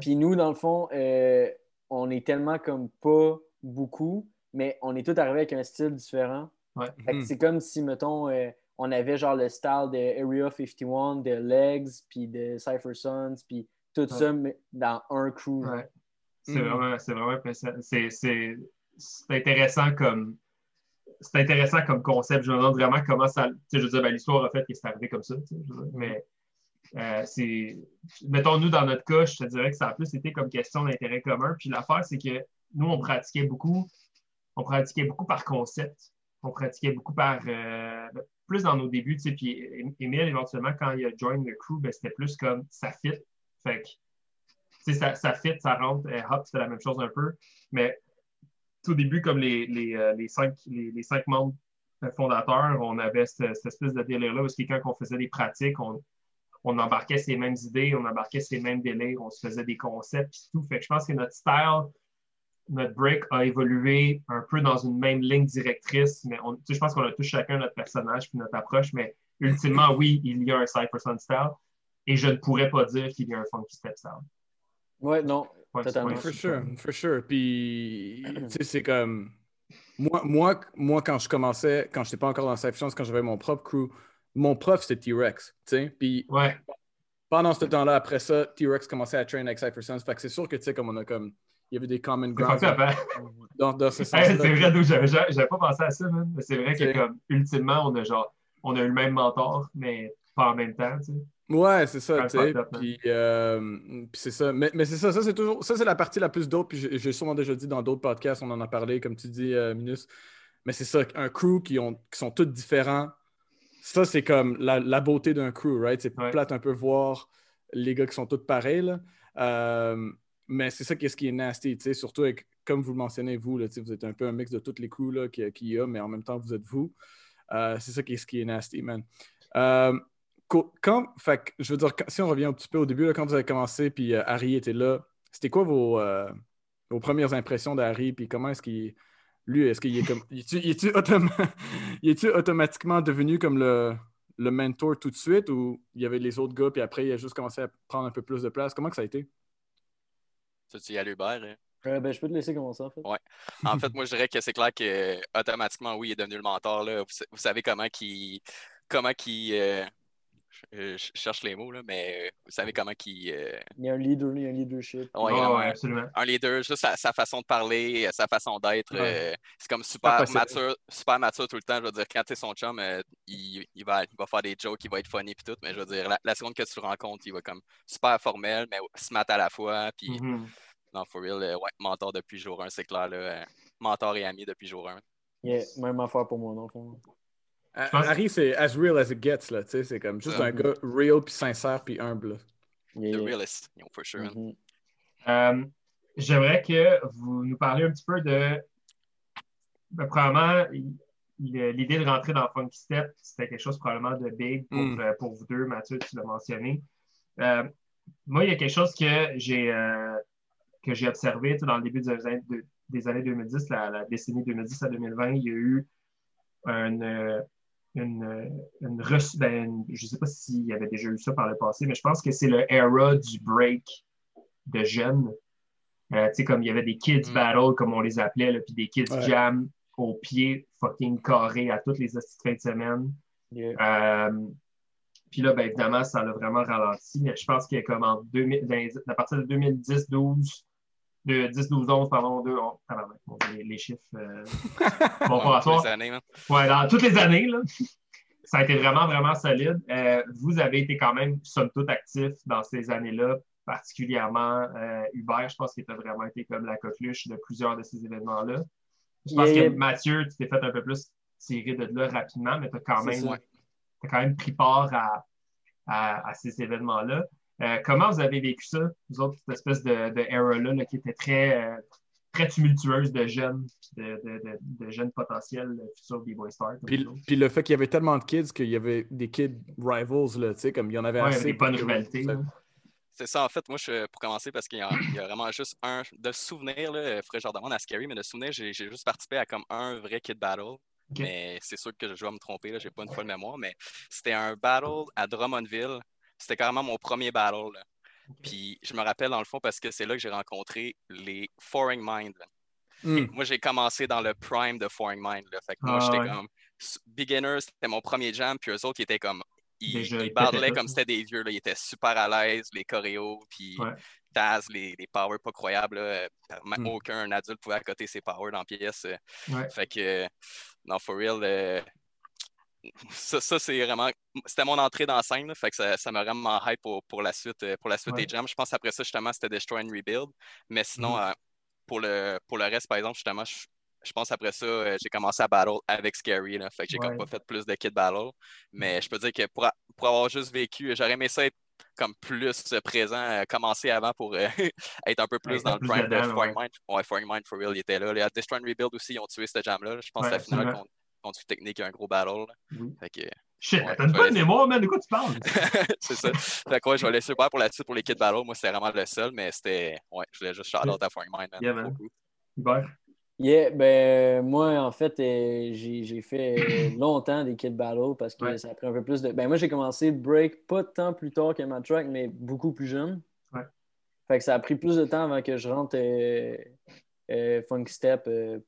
puis nous, dans le fond, euh, on est tellement comme pas beaucoup, mais on est tous arrivés avec un style différent. Ouais. Fait que Mhm. c'est comme si, mettons, euh, on avait genre le style de Area 51, de Legs, puis de Cypher Sons, puis tout ça dans un crew. Ouais. C'est vraiment, c'est vraiment impressionnant. C'est, c'est, c'est intéressant comme. C'est intéressant comme concept. Je me demande vraiment comment ça. Tu sais, je veux dire, ben, l'histoire a fait que c'est arrivé comme ça. dire, mais euh, c'est. Mettons, nous, dans notre cas, je te dirais que ça a plus été comme question d'intérêt commun. Puis l'affaire, c'est que nous, on pratiquait beaucoup. On pratiquait beaucoup par concept. On pratiquait beaucoup par. euh, plus dans nos débuts, tu sais. Puis Émile, éventuellement, quand il a join le crew, ben, c'était plus comme ça fit. Fait que ça, ça fit, ça rentre. Euh, Hop, c'était la même chose un peu. Mais tout début, comme les, les, euh, les cinq, les, cinq membres euh, fondateurs, on avait cette, espèce de délire-là parce quand on faisait des pratiques, on, on embarquait ces mêmes idées, on embarquait ces mêmes délires, on se faisait des concepts et tout. Fait que je pense que notre style, notre break a évolué un peu dans une même ligne directrice, mais on, je pense qu'on a tous chacun notre personnage puis notre approche, mais ultimement, oui, il y a un Cypher Sun style et je ne pourrais pas dire qu'il y a un Funky Step style. Ouais, non. Point- Totalement. For sure, for sure. Puis, tu sais, c'est comme. Moi, moi, moi, quand je commençais, quand je n'étais pas encore dans Cypher quand j'avais mon propre crew, mon prof, c'était T-Rex. tu sais. Puis, Ouais, pendant ce temps-là, après ça, T-Rex commençait à train avec Cypher Sons. Fait que c'est sûr que, tu sais, comme on a comme. Il y avait des common grounds. hein? dans, dans ce Hey, sens-là. c'est vrai, d'où j'avais j'avais pas pensé à ça. Mais C'est vrai que, comme, ultimement, on a genre, on a eu le même mentor, mais pas en même temps, tu sais. Ouais, c'est ça, tu sais. Puis, euh, puis c'est ça. Mais, mais c'est ça, ça c'est toujours. Ça, c'est la partie la plus dope. Puis j'ai j'ai sûrement déjà dit dans d'autres podcasts, on en a parlé, comme tu dis, euh, Minus. Mais c'est ça, un crew qui, ont, qui sont tous différents. Ça, c'est comme la, la beauté d'un crew, right? C'est Ouais. plate un peu voir les gars qui sont tous pareils, là. Euh, mais c'est ça qui est ce qui est nasty. Surtout avec, comme vous le mentionnez, vous, là, vous êtes un peu un mix de toutes les là, qu'il y a, mais en même temps, vous êtes vous. Euh, c'est ça qui est ce qui est nasty, man. Euh, Quand, fait je veux dire, si on revient un petit peu au début, quand vous avez commencé, puis euh, Harry était là, c'était quoi vos, vos premières impressions d'Harry, puis comment est-ce qu'il, lui, est-ce qu'il est comme, est-tu, est-tu automatiquement devenu comme le, le mentor tout de suite, ou il y avait les autres gars, puis après, il a juste commencé à prendre un peu plus de place? Comment ça a été? Tu dis à Hubert. hein? Euh, ben, je peux te laisser commencer, en fait. Ouais. En fait, moi, je dirais que c'est clair que automatiquement, oui, il est devenu le mentor. Là. Vous, sa- vous savez comment qu'il. Comment qu'il. euh, je, je cherche les mots, là, mais euh, vous savez comment qu'il. euh, Il y a un leader, il y a un leadership. ouais, vraiment ouais, un- absolument. un leader, juste sa, sa façon de parler, euh, sa façon d'être. Ouais. euh, c'est comme super mature, super mature tout le temps. Je veux dire, quand tu es son chum, euh, il, il va, il va faire des jokes, il va être funny puis tout. Mais je veux dire, la, la seconde que tu le rencontres, il va comme super formel, mais smart à la fois. Puis, Mhm. non, for real, euh, ouais, mentor depuis jour 1, c'est clair. Là, euh, mentor et ami depuis jour 1. Yeah, même affaire pour moi, dans Harry, c'est as real as it gets, là, tu sais, c'est comme juste un gars real, puis sincère, puis humble. Yeah, The realist, you know, for sure. man. Mhm. Euh, J'aimerais que vous nous parliez un petit peu de. ben, probablement, l'idée de rentrer dans Funky Step, c'était quelque chose probablement de big pour, Mm. euh, pour vous deux. Mathieu, tu l'as mentionné. Euh, moi, il y a quelque chose que j'ai euh, que j'ai observé tu sais, dans le début des années, de- des années 2010, la, la décennie 2010 à 2020. Il y a eu un, euh, une, ben, je ne sais pas s'il y avait déjà eu ça par le passé, mais je pense que c'est le era du break de jeunes. Euh, tu sais, comme il y avait des kids Mm. battle, comme on les appelait, puis des kids Ouais. jam au pied fucking carré à toutes les hosties de fin de semaine. Yeah. Euh, puis là, ben, évidemment, ça l'a vraiment ralenti, mais je pense que comme en 2000, dans les- à partir de 2010-12, de 10-12-11, pardon, deux, on- tabarnak, mon Dieu, les, les chiffres euh, à toutes les années, man. Ouais, dans toutes les années, là, ça a été vraiment, vraiment solide. Euh, vous avez été quand même, somme toute, actif dans ces années-là, particulièrement euh, Hubert, je pense qu'il a vraiment été comme la coqueluche de plusieurs de ces événements-là. Je pense Yeah, que. Mathieu, tu t'es fait un peu plus tirer de là rapidement, mais tu as quand, même- ça. t'as quand même pris part à, à- à ces événements-là. Euh, comment vous avez vécu ça, vous autres, cette espèce de, de era-là là, qui était très, euh, très tumultueuse de jeunes, de, de, de, de jeunes potentiels euh, futurs B-Boy Stars? Puis, le fait qu'il y avait tellement de kids qu'il y avait des kids rivals, là, tu sais, comme il y en avait Ouais, assez. des bonnes rivalités. C'est ça, en fait, moi, je, pour commencer, parce qu'il y, a il y a vraiment juste un. De souvenir, là, il faudrait que je redemande à Scary, mais de souvenir, j'ai j'ai juste participé à comme un vrai Kid Battle. Mais c'est sûr que je vais me tromper, là, j'ai pas une folle mémoire, mais c'était un battle à Drummondville. C'était carrément mon premier battle. là. Puis je me rappelle, dans le fond, parce que c'est là que j'ai rencontré les Foreign Mind. Hmm. Moi, j'ai commencé dans le prime de Foreign Mind. Là. Fait que moi, Ah, j'étais ouais. comme beginner, c'était mon premier jam, puis eux autres, ils étaient comme. Ils, Déjà, comme c'était des vieux. Là. Ils étaient super à l'aise, les choréos, puis Ouais. Taz, les, les powers pas croyables. là. Euh, ma- Mm. Aucun adulte pouvait accoter ses powers dans la pièce. euh. Ouais. Fait que, non, for real, euh, ça, ça, c'est vraiment. C'était mon entrée dans la scène, là, fait que ça, ça m'a vraiment hype pour, pour la suite, euh, pour la suite Ouais. des jams. Je pense après ça, justement, c'était Destroy and Rebuild. Mais sinon, Mhm. euh, pour, le, pour le reste, par exemple, justement, je, je pense après ça, euh, j'ai commencé à battle avec Scary. Là, fait que j'ai Ouais. comme pas fait plus de kid battle. Mais je peux dire que pour, a- pour avoir juste vécu, j'aurais aimé ça être comme plus présent, euh, commencer avant pour euh, être un peu plus dans le prime de. Mind. Ouais, Mind for real, il était là. Les Destroy and Rebuild aussi, ils ont tué ce jam-là. là. Je pense que la finale contre, contre Technique, un gros battle. Oui. Fait que, Shit, Ouais, t'as une bonne mémoire, man. De quoi tu parles? c'est ça. Fait que ouais, je vais laisser super pour la suite pour les Kid Battle. Moi, c'était vraiment le seul, mais c'était. Ouais, je voulais juste shout out à Foreign Mind. man. Yeah, man. Hubert? Yeah, ben moi en fait euh, j'ai fait euh, longtemps des kid battle parce que Ouais. ça a pris un peu plus de. Ben moi j'ai commencé break pas tant plus tard que ma track, mais beaucoup plus jeune. Ouais. Fait que ça a pris plus de temps avant que je rentre euh, euh, funk step euh,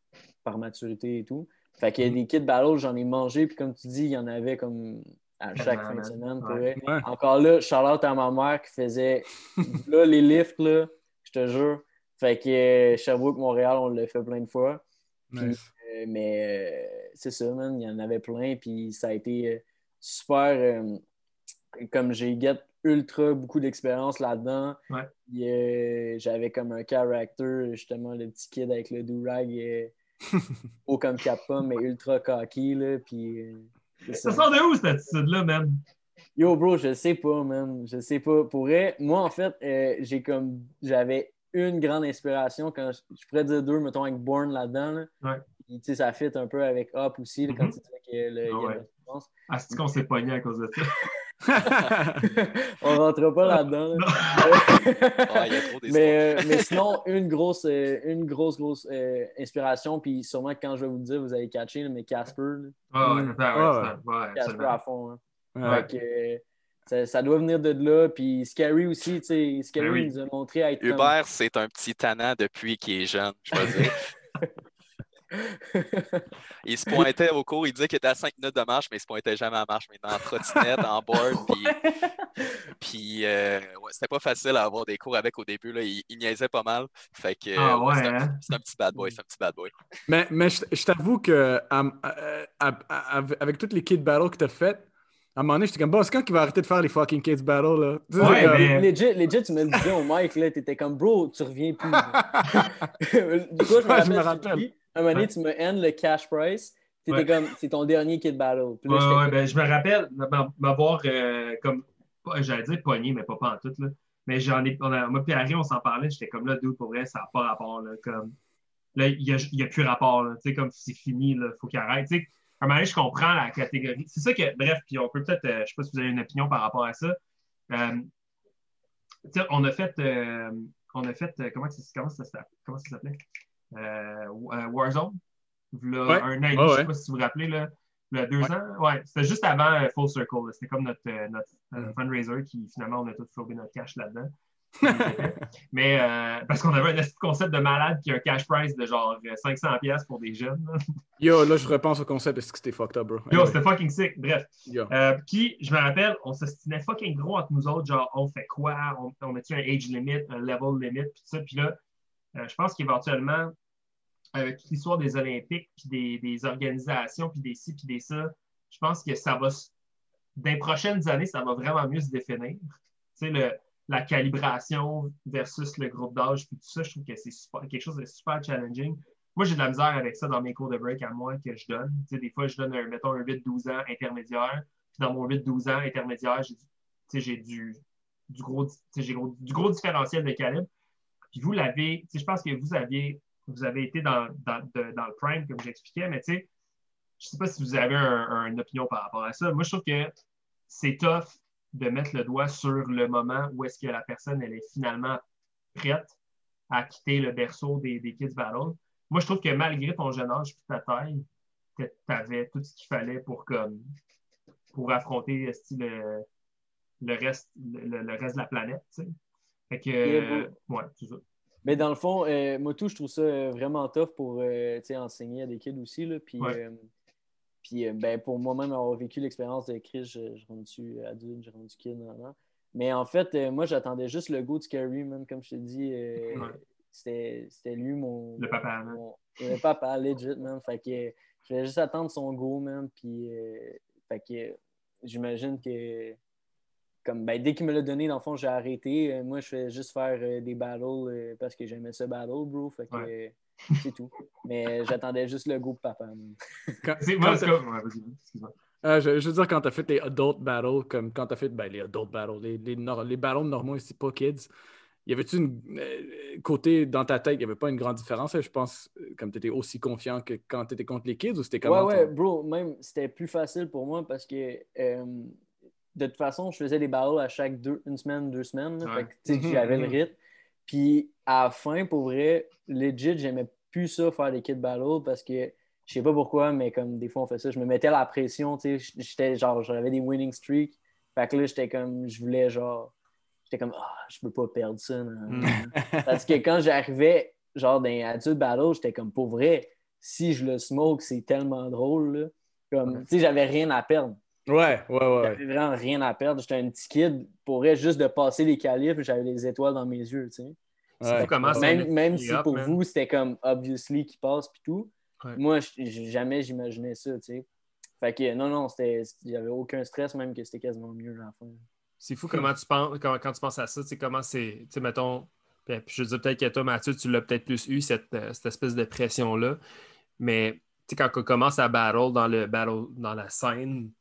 par maturité et tout. Fait qu'il y a Mhm. des kid battle, j'en ai mangé, puis comme tu dis, il y en avait comme à chaque fin de semaine. pour Ouais. vrai. Ouais. Encore là, Charlotte à ma mère qui faisait là, les lifts, là, je te jure. Fait que euh, Sherbrooke, Montréal, on l'a fait plein de fois. Nice. Euh, mais euh, c'est ça, man. Il y en avait plein. Puis ça a été euh, super. euh, comme j'ai get ultra beaucoup d'expérience là-dedans. Ouais. Euh, J'avais comme un character, justement, le petit kid avec le do-rag. haut comme Kappa, mais ultra cocky. Là, puis, euh, Ça sort de où cette attitude-là, man? Yo, bro, je sais pas, man. Je sais pas. Pour vrai, moi, en fait, euh, j'ai comme. J'avais une grande inspiration quand je, je pourrais dire deux, mettons, avec Born là-dedans. là. Ouais. Puis, tu sais, ça fit un peu avec Up aussi, là, quand Mhm. tu disais que le, il y a Ah ouais. Ah, c'est qu'on s'est pogné à cause de ça? On rentrera pas là-dedans. là. Ah, mais, euh, mais sinon, une grosse, euh, une grosse, grosse euh, inspiration. Puis sûrement, quand je vais vous le dire, vous allez catcher, mais Casper. Ah, ouais, Mm. ouais, ouais, Casper à fond. hein. Ouais. Fait que, euh, ça, ça doit venir de là. Puis Scary aussi, tu sais. Scary Ben oui. nous a montré à être. comme- Hubert, c'est un petit tannant depuis qu'il est jeune, je veux dire. Il se pointait au cours, il disait qu'il était à 5 minutes de marche, mais il se pointait jamais à marche, mais en trottinette, en board, puis, puis euh, ouais, c'était pas facile à avoir des cours avec au début, là. Il, il niaisait pas mal, fait que Ah ouais, ouais, c'est un, hein? petit bad boy, c'est un petit bad boy. Mais, mais je, je t'avoue que à- à- à- à- avec toutes les Kid Battles que t'as faites, à un moment donné, j'étais comme, bon, c'est quand qu'il va arrêter de faire les fucking Kids Battle, là? Tu sais, Ouais, c'est comme- mais- Legit, legit, tu me le disais au mic, là, t'étais comme, bro, tu reviens plus. du coup, je me Ouais, je me tu rappelle. Un moment donné, tu me end le cash price. Ouais. comme, c'est ton dernier Kid Battle. Puis là, Ouais, ben, je me rappelle m'a- m'avoir euh, comme, j'allais dire pogné, mais pas pas en tout, là. Mais j'en ai, on a, moi puis Harry, on s'en parlait, j'étais comme là, dude, pour vrai, ça n'a pas rapport, là, comme, là, il n'y a, il y a plus rapport, là, tu sais, comme c'est fini, là, faut qu'il arrête, tu sais. À un moment donné, je comprends la catégorie. C'est ça que, bref, puis on peut peut-être, euh, je sais pas si vous avez une opinion par rapport à ça. Euh, on a fait, euh, on a fait, comment, ça- comment ça s'appelait? Euh, euh, Warzone. Ouais. un an et demi, Ouais, je ouais. sais pas si vous vous rappelez, là, il y a deux Ouais. ans. Ouais, c'était juste avant euh, Full Circle. C'était comme notre, notre Mm. fundraiser qui, finalement, on a tous flobé notre cash là-dedans. Mais euh, parce qu'on avait un concept de malade qui a un cash price de genre euh, 500$ piastres pour des jeunes. Yo, là, je repense au concept, est-ce que c'était fucked up, bro? Yo, c'était fucking sick. Bref. Yo. Euh, puis, je me rappelle, on s'estimait fucking gros entre nous autres, genre, on fait quoi? On, on met-tu un age limit, un level limit, puis tout ça. Puis là, euh, je pense qu'éventuellement, avec l'histoire des Olympiques, puis des, des organisations, puis des ci, puis des ça, je pense que ça va, dans les prochaines années, ça va vraiment mieux se définir. Tu sais, le- la calibration versus le groupe d'âge, puis tout ça, je trouve que c'est quelque chose de super challenging. Moi, j'ai de la misère avec ça dans mes cours de break à moi que je donne. Tu sais, des fois, je donne, un, mettons, un 8-12 ans intermédiaire. Puis dans mon 8-12 ans intermédiaire, j'ai tu sais, j'ai du, du, gros, tu sais, du gros différentiel de calibre. Puis vous l'avez, je pense que vous aviez, vous avez été dans, dans, de- dans le prime, comme j'expliquais, mais tu sais, je ne sais pas si vous avez un- un- une opinion par rapport à ça. Moi, je trouve que c'est tough de mettre le doigt sur le moment où est-ce que la personne, elle est finalement prête à quitter le berceau des, des Kids Battle. Moi, je trouve que malgré ton jeune âge et ta taille, tu avais tout ce qu'il fallait pour, comme, pour affronter le, le, reste, le, le reste de la planète. Fait que, euh, ouais, c'est ça. Mais dans le fond, euh, moi, tout, je trouve ça euh, vraiment tough pour euh, enseigner à des kids aussi. Là, puis, Ouais. euh, puis ben, pour moi-même avoir vécu l'expérience de Chris, je, je rendu adulte, j'ai rendu kid. Mais en fait, moi, j'attendais juste le go de Scary, man, comme je te dis. Ouais. C'était lui, mon. Le papa, mon- le papa, legit, man. Fait que je vais juste attendre son go, man. Puis, fait que j'imagine que. Comme, ben, dès qu'il me l'a donné, dans le fond, j'ai arrêté. Euh, moi, je fais juste faire euh, des battles euh, parce que j'aimais ça battle, bro. Fait que euh, c'est tout. Mais j'attendais juste le go de papa. C'est quand moi, excuse-moi. Euh, je, je veux dire, quand t'as fait les adult battles, comme quand t'as fait ben, les adult battles, les, les, nor- les battles normaux, c'est pas kids, y avait-tu une euh, côté dans ta tête, il y avait pas une grande différence, je pense, comme t'étais aussi confiant que quand t'étais contre les kids ou c'était comment? Ouais, ouais, bro, même c'était plus facile pour moi parce que euh, de toute façon, je faisais des battles à chaque deux, une semaine, deux semaines. Ouais. Fait que, j'avais le mhm. rythme. Puis à la fin, pour vrai, legit, j'aimais plus ça faire des kid battles parce que je sais pas pourquoi, mais comme des fois on fait ça, je me mettais la pression, tu sais, j'étais genre, j'avais des winning streaks. Fait que là, j'étais comme, je voulais genre, j'étais comme, ah, je peux pas perdre ça. nan. Parce que quand j'arrivais, genre, dans adult battle, j'étais comme, pour vrai, si je le smoke, c'est tellement drôle, là. Comme, tu sais, j'avais rien à perdre. Ouais, ouais, ouais. J'avais vraiment rien à perdre. J'étais un petit kid. Pour vrai, juste de passer les calibres, j'avais les étoiles dans mes yeux, tu sais. C'est Ouais. fou comment ça Même, même si up, pour man. vous, c'était comme obviously qui passe puis tout. Ouais. Moi, jamais j'imaginais ça, tu sais. Fait que non, non, c'était. Il n'y avait aucun stress, même que c'était quasiment mieux à la fin. C'est fou comment tu penses, quand, quand tu penses à ça, tu sais, comment c'est, tu sais, mettons, puis, puis je veux dire peut-être que toi, Mathieu, tu l'as peut-être plus eu, cette, euh, cette espèce de pression-là, mais tu sais, quand on commence à battle dans, le battle, dans la scène,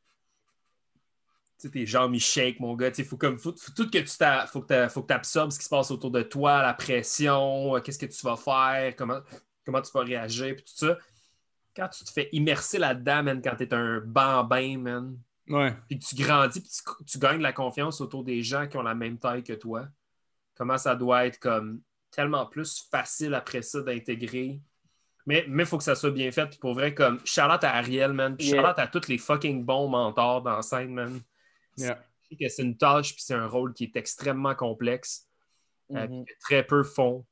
tes jambes, ils shake, mon gars, tu sais, faut comme, faut, faut tout que tu faut que faut que tu absorbes ce qui se passe autour de toi, la pression, euh, qu'est-ce que tu vas faire, comment, comment tu vas réagir, puis tout ça. Quand tu te fais immerser là-dedans, man, quand t'es un bambin, man, Ouais. puis que tu grandis, puis tu, tu gagnes de la confiance autour des gens qui ont la même taille que toi, comment ça doit être comme tellement plus facile après ça d'intégrer? Mais il faut que ça soit bien fait. Puis pour vrai, comme Charlotte à Ariel, man. Puis Yeah. Charlotte à tous les fucking bons mentors dans la scène, man. Yeah. C'est que c'est une tâche, puis c'est un rôle qui est extrêmement complexe. euh, Mhm. que très peu font,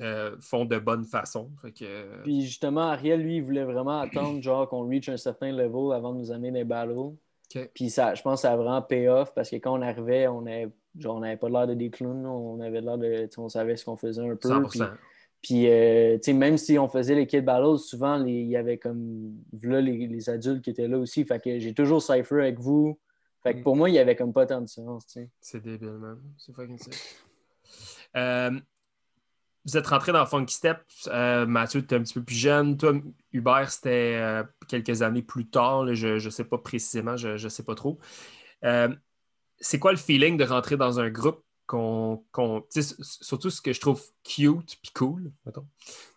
euh, font de bonne façon. Fait que, euh, Puis justement, Ariel, lui, il voulait vraiment attendre genre qu'on reach un certain level avant de nous amener des battles. Ok. Puis ça, je pense que ça a vraiment pay off parce que quand on arrivait, on avait, genre, on n'avait pas l'air de des clowns, on avait l'air de. On savait ce qu'on faisait un peu. 100%. Puis, puis, euh, même si on faisait les kid battles, souvent il y avait comme là les, les adultes qui étaient là aussi. Fait que j'ai toujours Cypher avec vous. Fait que Mm. pour moi, il y avait comme pas tant de tu sais. C'est débile, man. C'est fucking sick. Euh, vous êtes rentré dans Funky Step. Euh, Mathieu, tu es un petit peu plus jeune. Toi, Hubert, c'était euh, quelques années plus tard. là. je ne sais pas précisément, je ne sais pas trop. C'est quoi le feeling de rentrer dans un groupe qu'on. qu'on- tu sais, s- surtout ce que je trouve cute puis cool, mettons.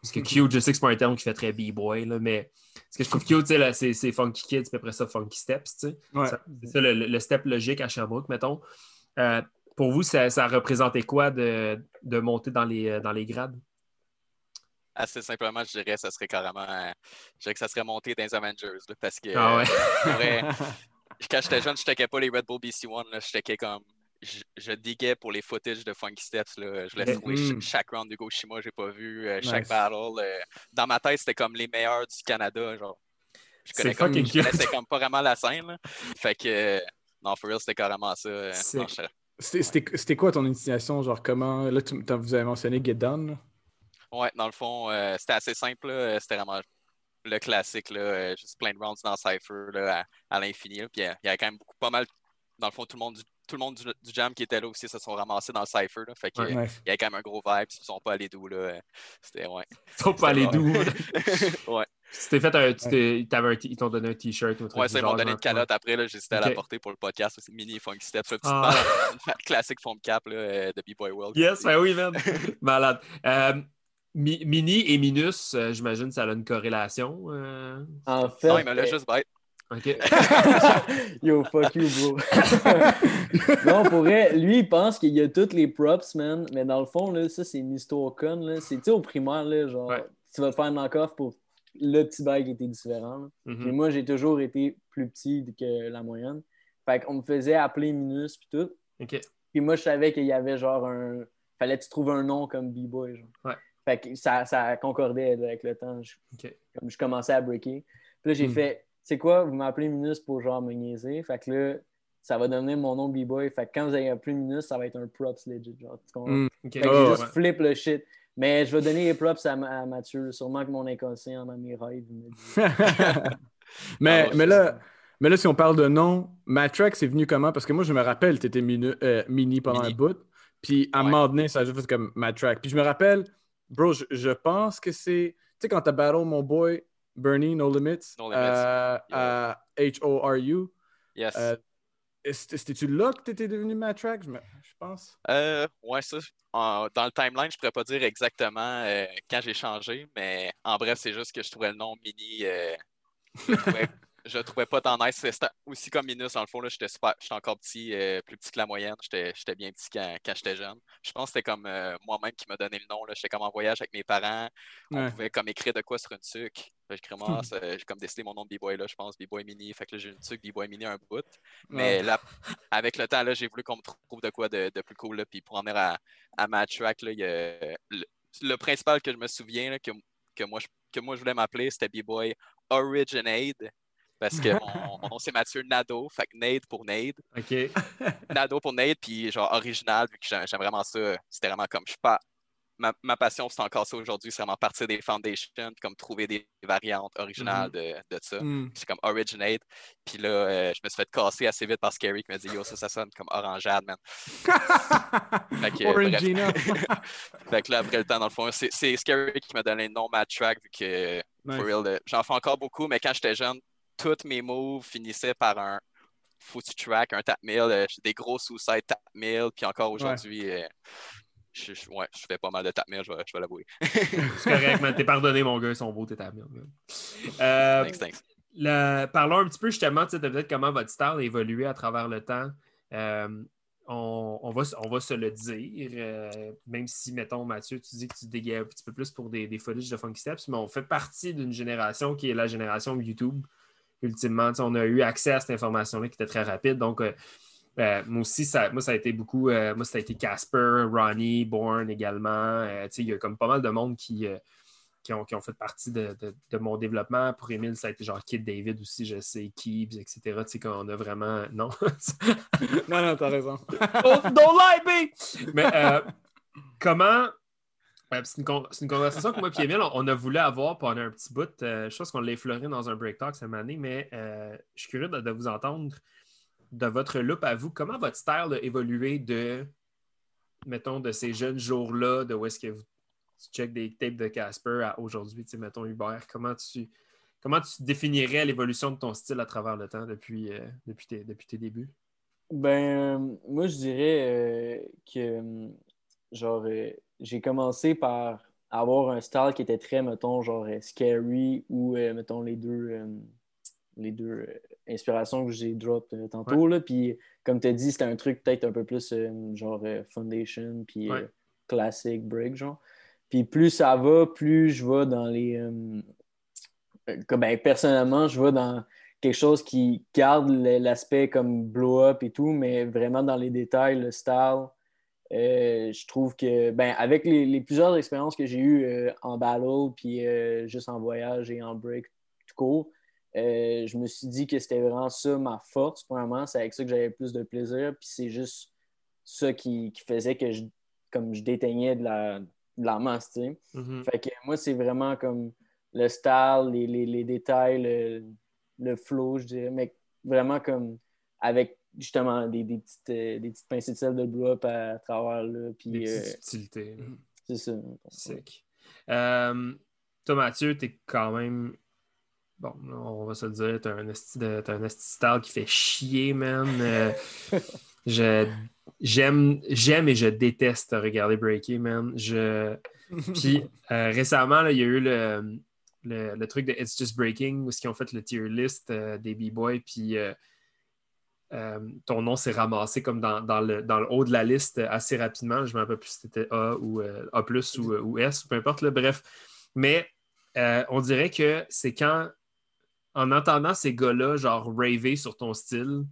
Parce que cute, je sais que c'est pas un terme qui fait très b-boy, là, mais ce que je trouve cute, tu sais, là, c'est c'est Funky Kids, puis après ça, Funky Steps, tu sais. Ouais. C'est ça le, le step logique à Sherbrooke, mettons. Euh, pour vous, ça, ça a représenté quoi de, de monter dans les, euh, dans les grades? Assez simplement, je dirais ça serait carrément. euh, je dirais que ça serait monté dans les Avengers. là, parce que Ah ouais. vrai, quand j'étais jeune, je checkais pas les Red Bull BC1. Là, je checkais comme. Je, je diguais pour les footage de Funky Steps. Là. Je Ok. trouver Mm. ch- chaque round de Goshima, j'ai pas vu. euh, chaque Nice. battle. euh, dans ma tête, c'était comme les meilleurs du Canada. Genre. Je connais comme, je connaissais comme pas vraiment la scène. là. Fait que. non, for real, c'était carrément ça. euh, C'était- quoi ton initiation? Genre, comment. Là, tu, vous avez mentionné Get Down. là? Ouais, dans le fond, euh, c'était assez simple. C'était vraiment le classique, là, juste plein de rounds dans Cypher là, à, à l'infini. Puis il y avait quand même beaucoup, pas mal, dans le fond, tout le monde du, tout le monde du, du jam qui était là aussi se sont ramassés dans le Cypher. Là. Fait que, Ouais. euh, Nice. il y avait quand même un gros vibe. Ils ne sont pas allés d'où. là. Euh, C'était, ouais. Faut pas aller C'est doux. ouais, tu t'es fait un. tu t'es- t'avais un t- ils t'ont donné un t-shirt ou ouais ça, ils m'ont donné une calotte après. Là, j'hésitais à la porter pour le podcast. C'est mini Funky Steps. Le petit Ah. une classique foam cap là, euh, de B-Boy World. Yes, ben oui, man. Malade. Euh, Mi- Mini et Minus, euh, j'imagine ça a une corrélation. euh, En fait. Non, il me l'a juste bête. OK. Yo, fuck you, bro. non, pour vrai, lui, il pense qu'il y a toutes les props, man. Mais dans le fond, là, ça, c'est Misto Con. là. C'est, au primaire, là, genre, Ouais. tu vas te faire un knock-off pour le petit bail qui était différent. là. Mhm. Puis moi, j'ai toujours été plus petit que la moyenne. Fait qu'on me faisait appeler Minus, puis tout. OK. Puis moi, je savais qu'il y avait genre un. Fallait que tu trouves un nom comme B-Boy. Genre. Ouais. Fait que ça, ça concordait avec le temps. Je, comme je commençais à breaker. Puis là, j'ai Hmm. fait, c'est quoi, vous m'appelez Minus pour genre me niaiser. Fait que là, ça va devenir mon nom B-Boy. Fait que quand vous allez appeler Minus, ça va être un props legit. Genre, tu comprends? Mm. Fait que Oh, ouais. flip le shit. Mais je vais donner les props à, Ma- à Mathieu. Sûrement que mon inconscient dans mes rêves me dit. mais, Ah, mais, c'est là, mais là, si on parle de nom, Matrax est venu comment? Parce que moi, je me rappelle, tu étais mini, euh, mini pendant Mini. un bout. Puis à un Ouais. moment donné, ça a juste fait comme Matrax. Puis je me rappelle, bro, je, je pense que c'est. Tu sais, quand t'as battle mon boy Bernie No Limits, No Limits. euh, à H-O-R-U, Yes. Euh, c'était- c'était-tu là que t'étais devenu Matrax? Je, pense. Euh, ouais, ça, en- dans le timeline, je pourrais pas dire exactement euh, quand j'ai changé, mais en bref, c'est juste que je trouvais le nom Mini, euh, je, le trouvais, je le trouvais pas tant nice. C'était aussi comme Minus, dans le fond, j'étais super, j'étais encore petit, euh, plus petit que la moyenne, j'étais bien petit quand, quand j'étais jeune. Je pense que c'était comme euh, moi-même qui m'a donné le nom, j'étais comme en voyage avec mes parents, on Ouais. pouvait comme écrire de quoi sur une tuque. Que J'ai comme décidé mon nom de B-Boy là, je pense, B-Boy Mini, fait que là j'ai une tuque B-Boy Mini un bout. Mais là, avec le temps, là, j'ai voulu qu'on me trouve de quoi de, de plus cool. Là, puis pour en venir à, à ma track, là, il y a- le, le principal que je me souviens là, que, que, moi, je, que moi je voulais m'appeler, c'était B-Boy Originade. Parce que mon, mon nom c'est Mathieu Nado, fait que Nade pour Nade. OK. Nado pour Nade, puis genre original, vu que j'aime vraiment ça. C'était vraiment comme je suis pas. ma, ma passion, c'est encore ça aujourd'hui, c'est vraiment partir des foundations, comme trouver des variantes originales de, de ça. Hmm. C'est comme originate. Puis là, euh, je me suis fait casser assez vite par Scary qui m'a dit Yo, ça, ça sonne comme orangeade, man. Fait que, euh. Orangina. Fait que là, après le temps, dans le fond, c'est Scary qui m'a donné le nom Mad Track, vu que, Nice. for real, euh, j'en fais encore beaucoup, mais quand j'étais jeune, tous mes moves finissaient par un foutu track, un tap mill, euh, des gros suicide tap mill, puis encore aujourd'hui, euh, je, je- ouais, je fais pas mal de tap mill, je vais, je vais l'avouer. C'est correct, man. T'es pardonné, mon gars. Ils sont beaux, t'es merde, man. Euh, Thanks, thanks. le- parlons un petit peu justement tu sais, de peut-être comment votre style a évolué à travers le temps. Euh, on, on va, se- on va se le dire, euh, même si, mettons, Mathieu, tu dis que tu dégages un petit peu plus pour des, des folies de Funky Steps, mais on fait partie d'une génération qui est la génération YouTube. Ultimement, on a eu accès à cette information-là qui était très rapide. Donc, euh, euh, moi aussi, ça, moi, ça a été beaucoup. euh, moi, ça a été Casper, Ronnie, Bourne également. Euh, il y a comme pas mal de monde qui, qui, ont, qui ont fait partie de, de- de mon développement. Pour Emile, ça a été genre Kid David aussi, je sais, Keebs, etc. Tu sais, qu'on a vraiment. Non. non, non, t'as raison. don't, don't lie, babe! Mais euh, comment. C'est une, une conversation que moi et Emile, on, a voulu avoir pendant un petit bout. euh, je pense qu'on l'a effleuré dans un break talk cette année, mais euh, je suis curieux de, vous entendre de votre loop à vous. Comment votre style a évolué de, mettons, de ces jeunes jours-là, de où est-ce que vous tu check des tapes de Casper à aujourd'hui, tu sais, mettons Hubert, comment tu, comment tu définirais l'évolution de ton style à travers le temps depuis, euh, depuis, tes, depuis tes débuts? Ben, moi, je dirais que, genre, j'ai commencé par avoir un style qui était très, mettons, genre, euh, scary ou, euh, mettons, les deux, euh, les deux inspirations que j'ai drop tantôt, là. Puis, comme tu as dit, c'était un truc peut-être un peu plus, genre, foundation, puis Ouais. classic break, genre. Puis, plus ça va, plus je vais dans les... comme, ben, personnellement, je vais dans quelque chose qui garde l'aspect comme blow-up et tout, mais vraiment dans les détails, le style. Euh, je trouve que, ben, avec les, les plusieurs expériences que j'ai eues euh, en battle, puis euh, juste en voyage et en break tout court, je me suis dit que c'était vraiment ça ma force. Premièrement, c'est avec ça que j'avais plus de plaisir, puis c'est juste ça qui, qui faisait que je, comme je déteignais de la, de la masse, tu sais. Mhm. Fait que moi, c'est vraiment comme le style, les, les- les détails, le, le flow, je dirais, mais vraiment comme avec justement des, des petites, euh, des petites pincées de sel de blow-up à, travers là. Des Puis petites euh, subtilités. c'est ça. Sick. Euh, toi, Mathieu, t'es quand même. Bon, on va se le dire, t'as un esti de- qui fait chier, man. Euh, je- J'aime j'aime et je déteste regarder Breaky, man. Je... Puis euh, récemment, là, il y a eu le, le, le truc de It's Just Breaking où ils ont fait le tier list euh, des B-Boys, puis euh, ton nom s'est ramassé comme dans, dans le, dans le haut de la liste assez rapidement. Je ne me rappelle plus si c'était A ou euh, A ou, euh, ou S, peu importe, là, bref. Mais euh, on dirait que c'est quand, en entendant ces gars-là, genre, raver sur ton style,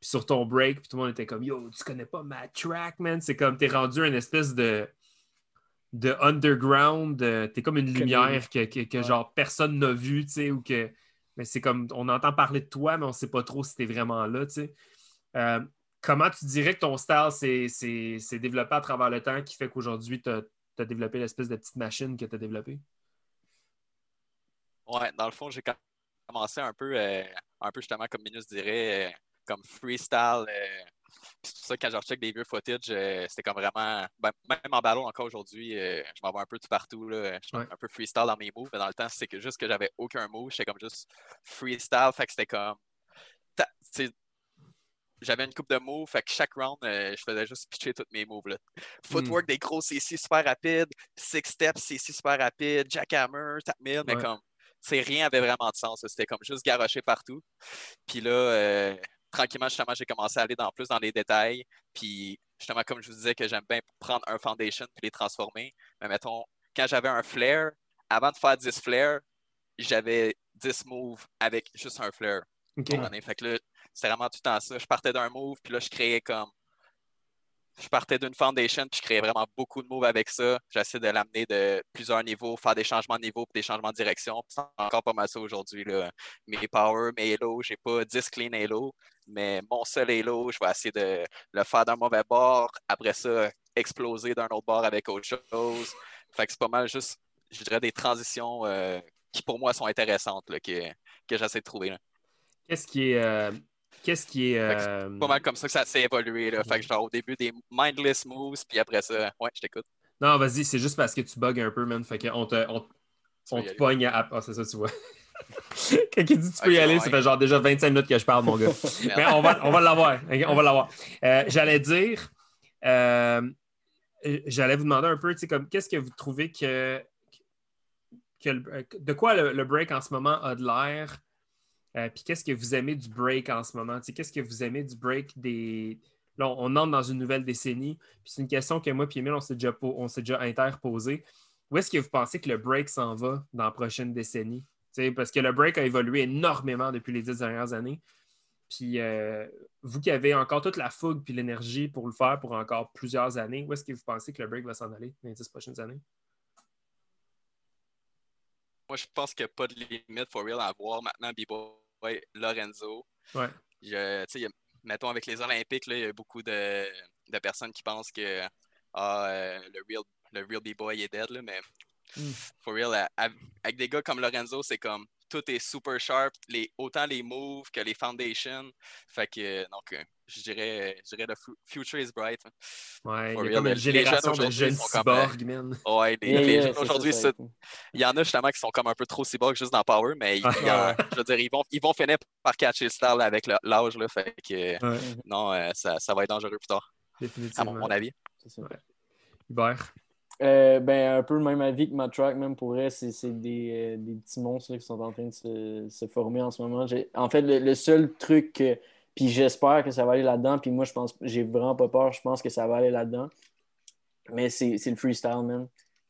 puis sur ton break, puis tout le monde était comme Yo, tu connais pas Mad Track, man. C'est comme t'es rendu une espèce de, de underground, t'es comme une lumière que, que- que Ouais. genre personne n'a vu, tu sais, ou que. Mais c'est comme on entend parler de toi, mais on sait pas trop si t'es vraiment là, tu. Euh, comment tu dirais que ton style s'est développé à travers le temps qui fait qu'aujourd'hui, tu as, développé l'espèce de petite machine que tu as développée? Ouais, dans le fond, j'ai commencé un peu, euh, un peu justement, comme Minus dirait, euh, comme freestyle. C'est pour ça que quand je recheck des vieux footage, euh, c'était comme vraiment. ben, même en ballon encore aujourd'hui, euh, je m'en vais un peu tout partout. Là, je suis Ouais. un peu freestyle dans mes moves, mais dans le temps, c'est que juste que j'avais aucun move. J'étais comme juste freestyle. Fait que c'était comme. J'avais une coupe de moves, fait que chaque round, euh, je faisais juste pitcher tous mes moves. Là. Footwork, des gros CC super rapides, six steps, CC super rapide, jackhammer, tap mais Ouais. comme, tu sais, rien avait vraiment de sens. C'était comme juste garoché partout. Puis là, tranquillement, justement, j'ai commencé à aller dans plus dans les détails. Puis justement, comme je vous disais, que j'aime bien prendre un foundation puis les transformer. Mais mettons, quand j'avais un flare, avant de faire 10 flares, j'avais 10 moves avec juste un flare. OK. à un moment donné. Fait que là, c'était vraiment tout le temps ça. Je partais d'un move, puis là, je créais comme. Je partais d'une foundation, puis je créais vraiment beaucoup de moves avec ça. J'essaie de l'amener de plusieurs niveaux, faire des changements de niveau, puis des changements de direction. C'est encore pas mal ça aujourd'hui. Mes power, mes halo, j'ai pas 10 clean halo, mais mon seul halo, je vais essayer de le faire d'un mauvais bord. Après ça, exploser d'un autre bord avec autre chose. Fait que c'est pas mal juste, je dirais, des transitions euh, qui pour moi sont intéressantes là, que, que j'essaie de trouver. Qu'est-ce qui est. euh, Qu'est-ce qui est. Que euh, Pas mal comme ça que ça s'est évolué. Là. Fait que genre au début des mindless moves, puis après ça, ouais, je t'écoute. Non, vas-y, c'est juste parce que tu bugs un peu, man. Fait qu'on te, on, on te pogne à. Ah, c'est ça, tu vois. Quand il dit tu peux y aller, ouais. ça fait genre déjà 25 minutes que je parle, mon gars. Mais on va, on va l'avoir. On va l'avoir. Euh, J'allais dire. euh, J'allais vous demander un peu, tu sais, comme qu'est-ce que vous trouvez que. que le- de quoi le, le break en ce moment a de l'air? Euh, Puis qu'est-ce que vous aimez du break en ce moment? Qu'est-ce que vous aimez du break des. Là, on entre dans une nouvelle décennie. Puis c'est une question que moi et Emile, on s'est déjà, on déjà interposé. Où est-ce que vous pensez que le break s'en va dans la prochaine décennie? Parce que le break a évolué énormément depuis les dix dernières années. Puis euh, vous qui avez encore toute la fougue et l'énergie pour le faire pour encore plusieurs années, où est-ce que vous pensez que le break va s'en aller dans les dix prochaines années? Moi, je pense qu'il n'y a pas de limite for real à voir maintenant Lorenzo. Ouais. Je- a- mettons avec les Olympiques, là, il y a beaucoup de, de personnes qui pensent que ah, euh, le real, le real B-Boy est dead, là, mais Mm. for real, à- à- avec des gars comme Lorenzo, c'est comme tout est super sharp, les, autant les moves que les foundations. Fait que, donc, euh, je dirais, je dirais le fu- future is bright. hein. Ouais, For il y a comme les une jeunes génération de jeunes sont comme, euh, cyborgs, man. Ouais, les, Yeah, les yeah, jeunes aujourd'hui, il y en a justement qui sont comme un peu trop cyborgs juste dans Power, mais il y je veux dire, ils vont, ils vont finir par catcher le style avec l'âge, là, fait que Ouais, non, euh, ça, ça va être dangereux plus tard, à définitivement. mon, mon avis. C'est ça. Hubert? Euh, ben, un peu le même avis que ma track, même pour elle, c'est c'est des, euh, des petits monstres là, qui sont en train de se, se former en ce moment. J'ai- En fait, le, le seul truc que. Puis j'espère que ça va aller là-dedans. Puis moi, je pense, j'ai vraiment pas peur. Je pense que ça va aller là-dedans. Mais c'est le freestyle, man.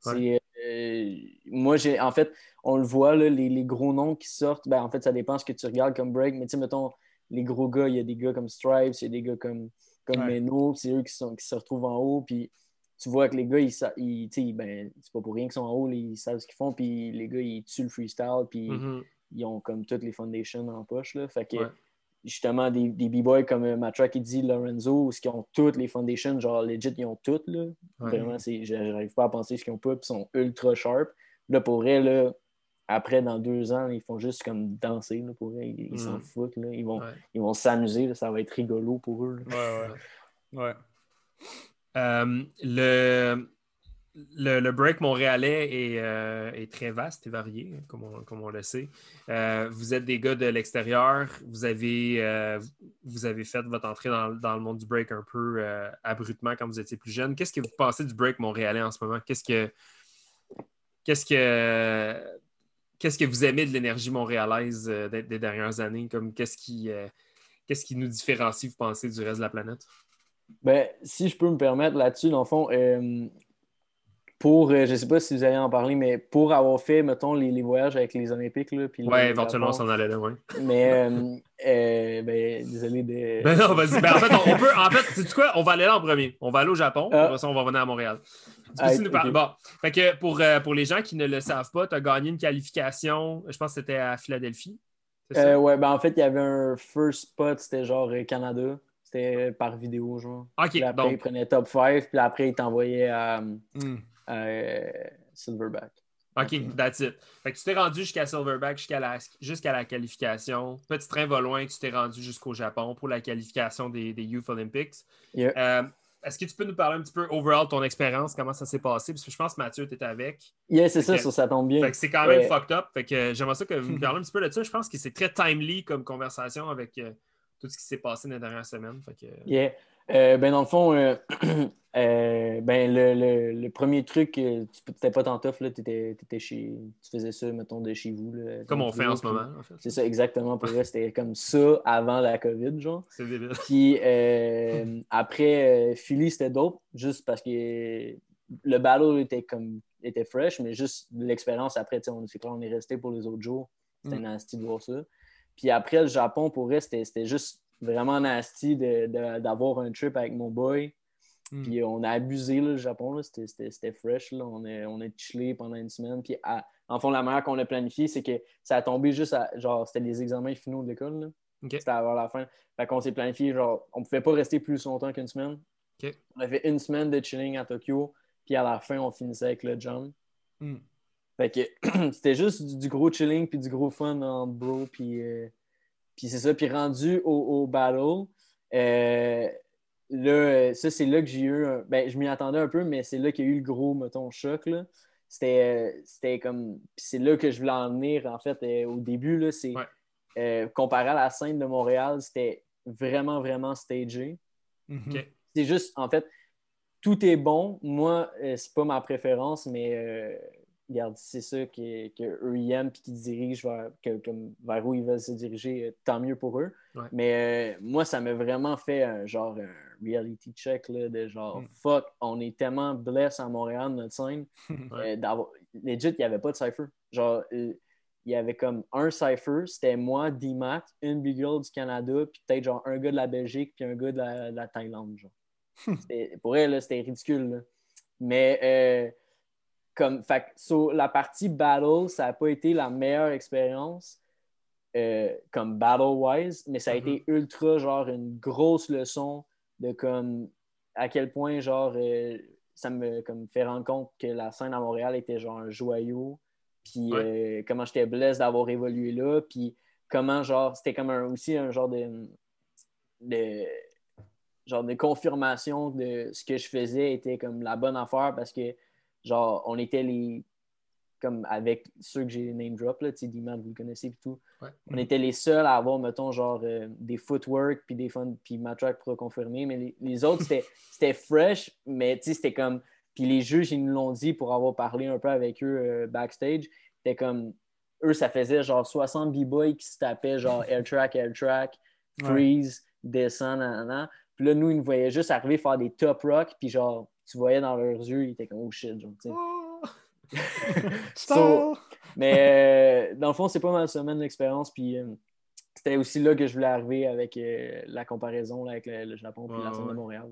Euh, moi, j'ai. En fait, on le voit, là, les, les gros noms qui sortent. Ben, en fait, ça dépend ce que tu regardes comme break. Mais tu sais, mettons, les gros gars, il y a des gars comme Stripes, il y a des gars comme, comme Ouais. Meno. C'est eux qui, sont, qui se retrouvent en haut. Puis tu vois que les gars, ils, ils- ben, c'est pas pour rien qu'ils sont en haut, ils savent ce qu'ils font, puis les gars, ils tuent le freestyle, puis Mhm. ils ont comme toutes les foundations en poche. Là. Fait que, Ouais. Justement, des, des b-boys comme euh, Matra qui dit Lorenzo, qui ont toutes les foundations, genre legit, ils ont toutes. Là. Ouais. Vraiment, j'arrive pas à penser ce qu'ils ont pas, puis ils sont ultra sharp. Là, pour vrai, là, après, dans deux ans, ils font juste comme danser, là, pour vrai. Ils s'en Mhm. foutent, là. Ils vont Ouais. ils vont s'amuser, ça va être rigolo pour eux. là. Ouais, ouais. Ouais. Euh, le, le, break montréalais est, euh, est très vaste et varié, comme on, le sait. Euh, vous êtes des gars de l'extérieur. Vous avez, euh, vous avez fait votre entrée dans, le monde du break un peu abruptement quand vous étiez plus jeune. Qu'est-ce que vous pensez du break montréalais en ce moment? Qu'est-ce que, vous aimez de l'énergie montréalaise des, dernières années? Comme, qu'est-ce, qui, nous différencie, vous pensez, du reste de la planète? Ben, si je peux me permettre là-dessus, dans le fond, pour, euh, je sais pas si vous allez en parler, mais pour avoir fait, mettons, les, les voyages avec les Olympiques, là, puis Ouais, le éventuellement, on s'en allait là, ouais. Mais, euh, euh, ben, désolé de... Ben non, vas-y. Ben en fait, on, on peut. En fait, sais-tu quoi? On va aller là en premier. On va aller au Japon, Ah. après ça, on va revenir à Montréal. Tu peux Ah, aussi nous parler- ok. Bon. Fait que pour, pour les gens qui ne le savent pas, tu as gagné une qualification, je pense que c'était à Philadelphie. Ça? Ouais, ben en fait, il y avait un first spot, c'était genre Canada. C'était par vidéo, genre. OK, Puis après, il donc. prenait top 5, puis après, il t'envoyait à, Hmm. À, euh, Silverback. OK, that's it. Fait que tu t'es rendu jusqu'à Silverback, jusqu'à la, la qualification. Petit train va loin, tu t'es rendu jusqu'au Japon pour la qualification des, des Youth Olympics. Yeah. Euh, Est-ce que tu peux nous parler un petit peu overall ton expérience, comment ça s'est passé? Parce que je pense que Mathieu, tu étais avec. Yeah, c'est ça, ça, ça tombe bien. Fait que c'est quand même Ouais. fucked up. Fait que j'aimerais ça que vous me parliez un petit peu de ça. Je pense que c'est très timely comme conversation avec euh, tout ce qui s'est passé dans les dernières semaines. Fait que, Yeah. Euh, ben, dans le fond, euh, euh, ben, le, le- le premier truc, tu n'étais pas tant tough, là, t'étais- t'étais chez, tu faisais ça, mettons, de chez vous. Là, comme on fait en ce moment, en fait. C'est ça, exactement. Pour vrai, c'était comme ça avant la COVID, genre. C'est débile. Puis après, Philly, c'était dope, juste parce que le battle était comme était fresh, mais juste l'expérience après, on, c'est clair, on est resté pour les autres jours. C'était Mm. nasty de voir ça. Puis après, le Japon, pour vrai, c'était, c'était juste vraiment nasty d'avoir un trip avec mon boy. Mm. Puis on a abusé, là, le Japon. C'était, fresh. Là. On, a, on a chillé pendant une semaine. Puis à- en fond, la manière qu'on a planifié, c'est que ça a tombé juste à. Genre, c'était les examens finaux de l'école. C'était avant la fin. Fait qu'on s'est planifié, genre, on pouvait pas rester plus longtemps qu'une semaine. On a fait une semaine de chilling à Tokyo, puis à la fin, on finissait avec le jump. Hmm. Fait que c'était juste du, du gros chilling puis du gros fun en bro. Puis, euh, puis c'est ça. Puis rendu au, au battle, euh, là, ça, c'est là que j'ai eu. un- Ben, je m'y attendais un peu, mais c'est là qu'il y a eu le gros, mettons, choc. Là. C'était, euh, c'était comme. Puis c'est là que je voulais en venir, en fait, euh, au début. Là, c'est, Ouais. euh, comparé à la scène de Montréal, c'était vraiment, vraiment stagé. Mhm. Ok. C'est juste, en fait, tout est bon. Moi, c'est pas ma préférence, mais euh, regarde, c'est ça que, que eux ils aiment puis qu'ils dirigent vers, que- comme, vers où ils veulent se diriger, euh, tant mieux pour eux. Ouais. Mais euh, moi, ça m'a vraiment fait un genre un reality check là, de genre Mm. fuck, on est tellement blessé à Montréal, notre scène. Ouais. euh, legit, il n'y avait pas de cipher. Genre, euh, il y avait comme un cipher, c'était moi, D-Mac, une Big Girl du Canada, puis peut-être genre un gars de la Belgique, puis un gars de la, de la Thaïlande. Genre. Pour elle, c'était ridicule. là. Mais euh, comme, fait, so, la partie battle, ça n'a pas été la meilleure expérience euh, comme battle-wise, mais ça a été ultra, genre, une grosse leçon de comme à quel point, genre, euh, ça me comme, fait rendre compte que la scène à Montréal était genre un joyau, puis euh, comment j'étais blessé d'avoir évolué là, puis comment, genre, c'était comme un, aussi un genre de, de genre de confirmation de ce que je faisais était comme la bonne affaire parce que genre on était les comme avec ceux que j'ai name drop là, tu sais, D-Man, vous le connaissez et tout. Ouais. On était les seuls à avoir, mettons, genre euh, des footwork puis des fun, puis Matrack pourra confirmer, mais les, les autres, c'était, fresh, mais tu sais, c'était comme. Puis les juges, ils nous l'ont dit pour avoir parlé un peu avec eux euh, backstage. C'était comme. Eux, ça faisait genre 60 b-boys qui se tapaient genre air track, air track, Ouais. freeze, descend, nanana. Puis là, nous, ils nous voyaient juste arriver faire des top rock, puis genre, tu voyais dans leurs yeux, ils étaient comme oh shit, genre, tu sais. So- Mais euh, dans le fond, c'est pas ma semaine d'expérience. Puis euh, c'était aussi là que je voulais arriver avec euh, la comparaison là, avec le, le Japon puis la Ouais, scène de ouais. Montréal.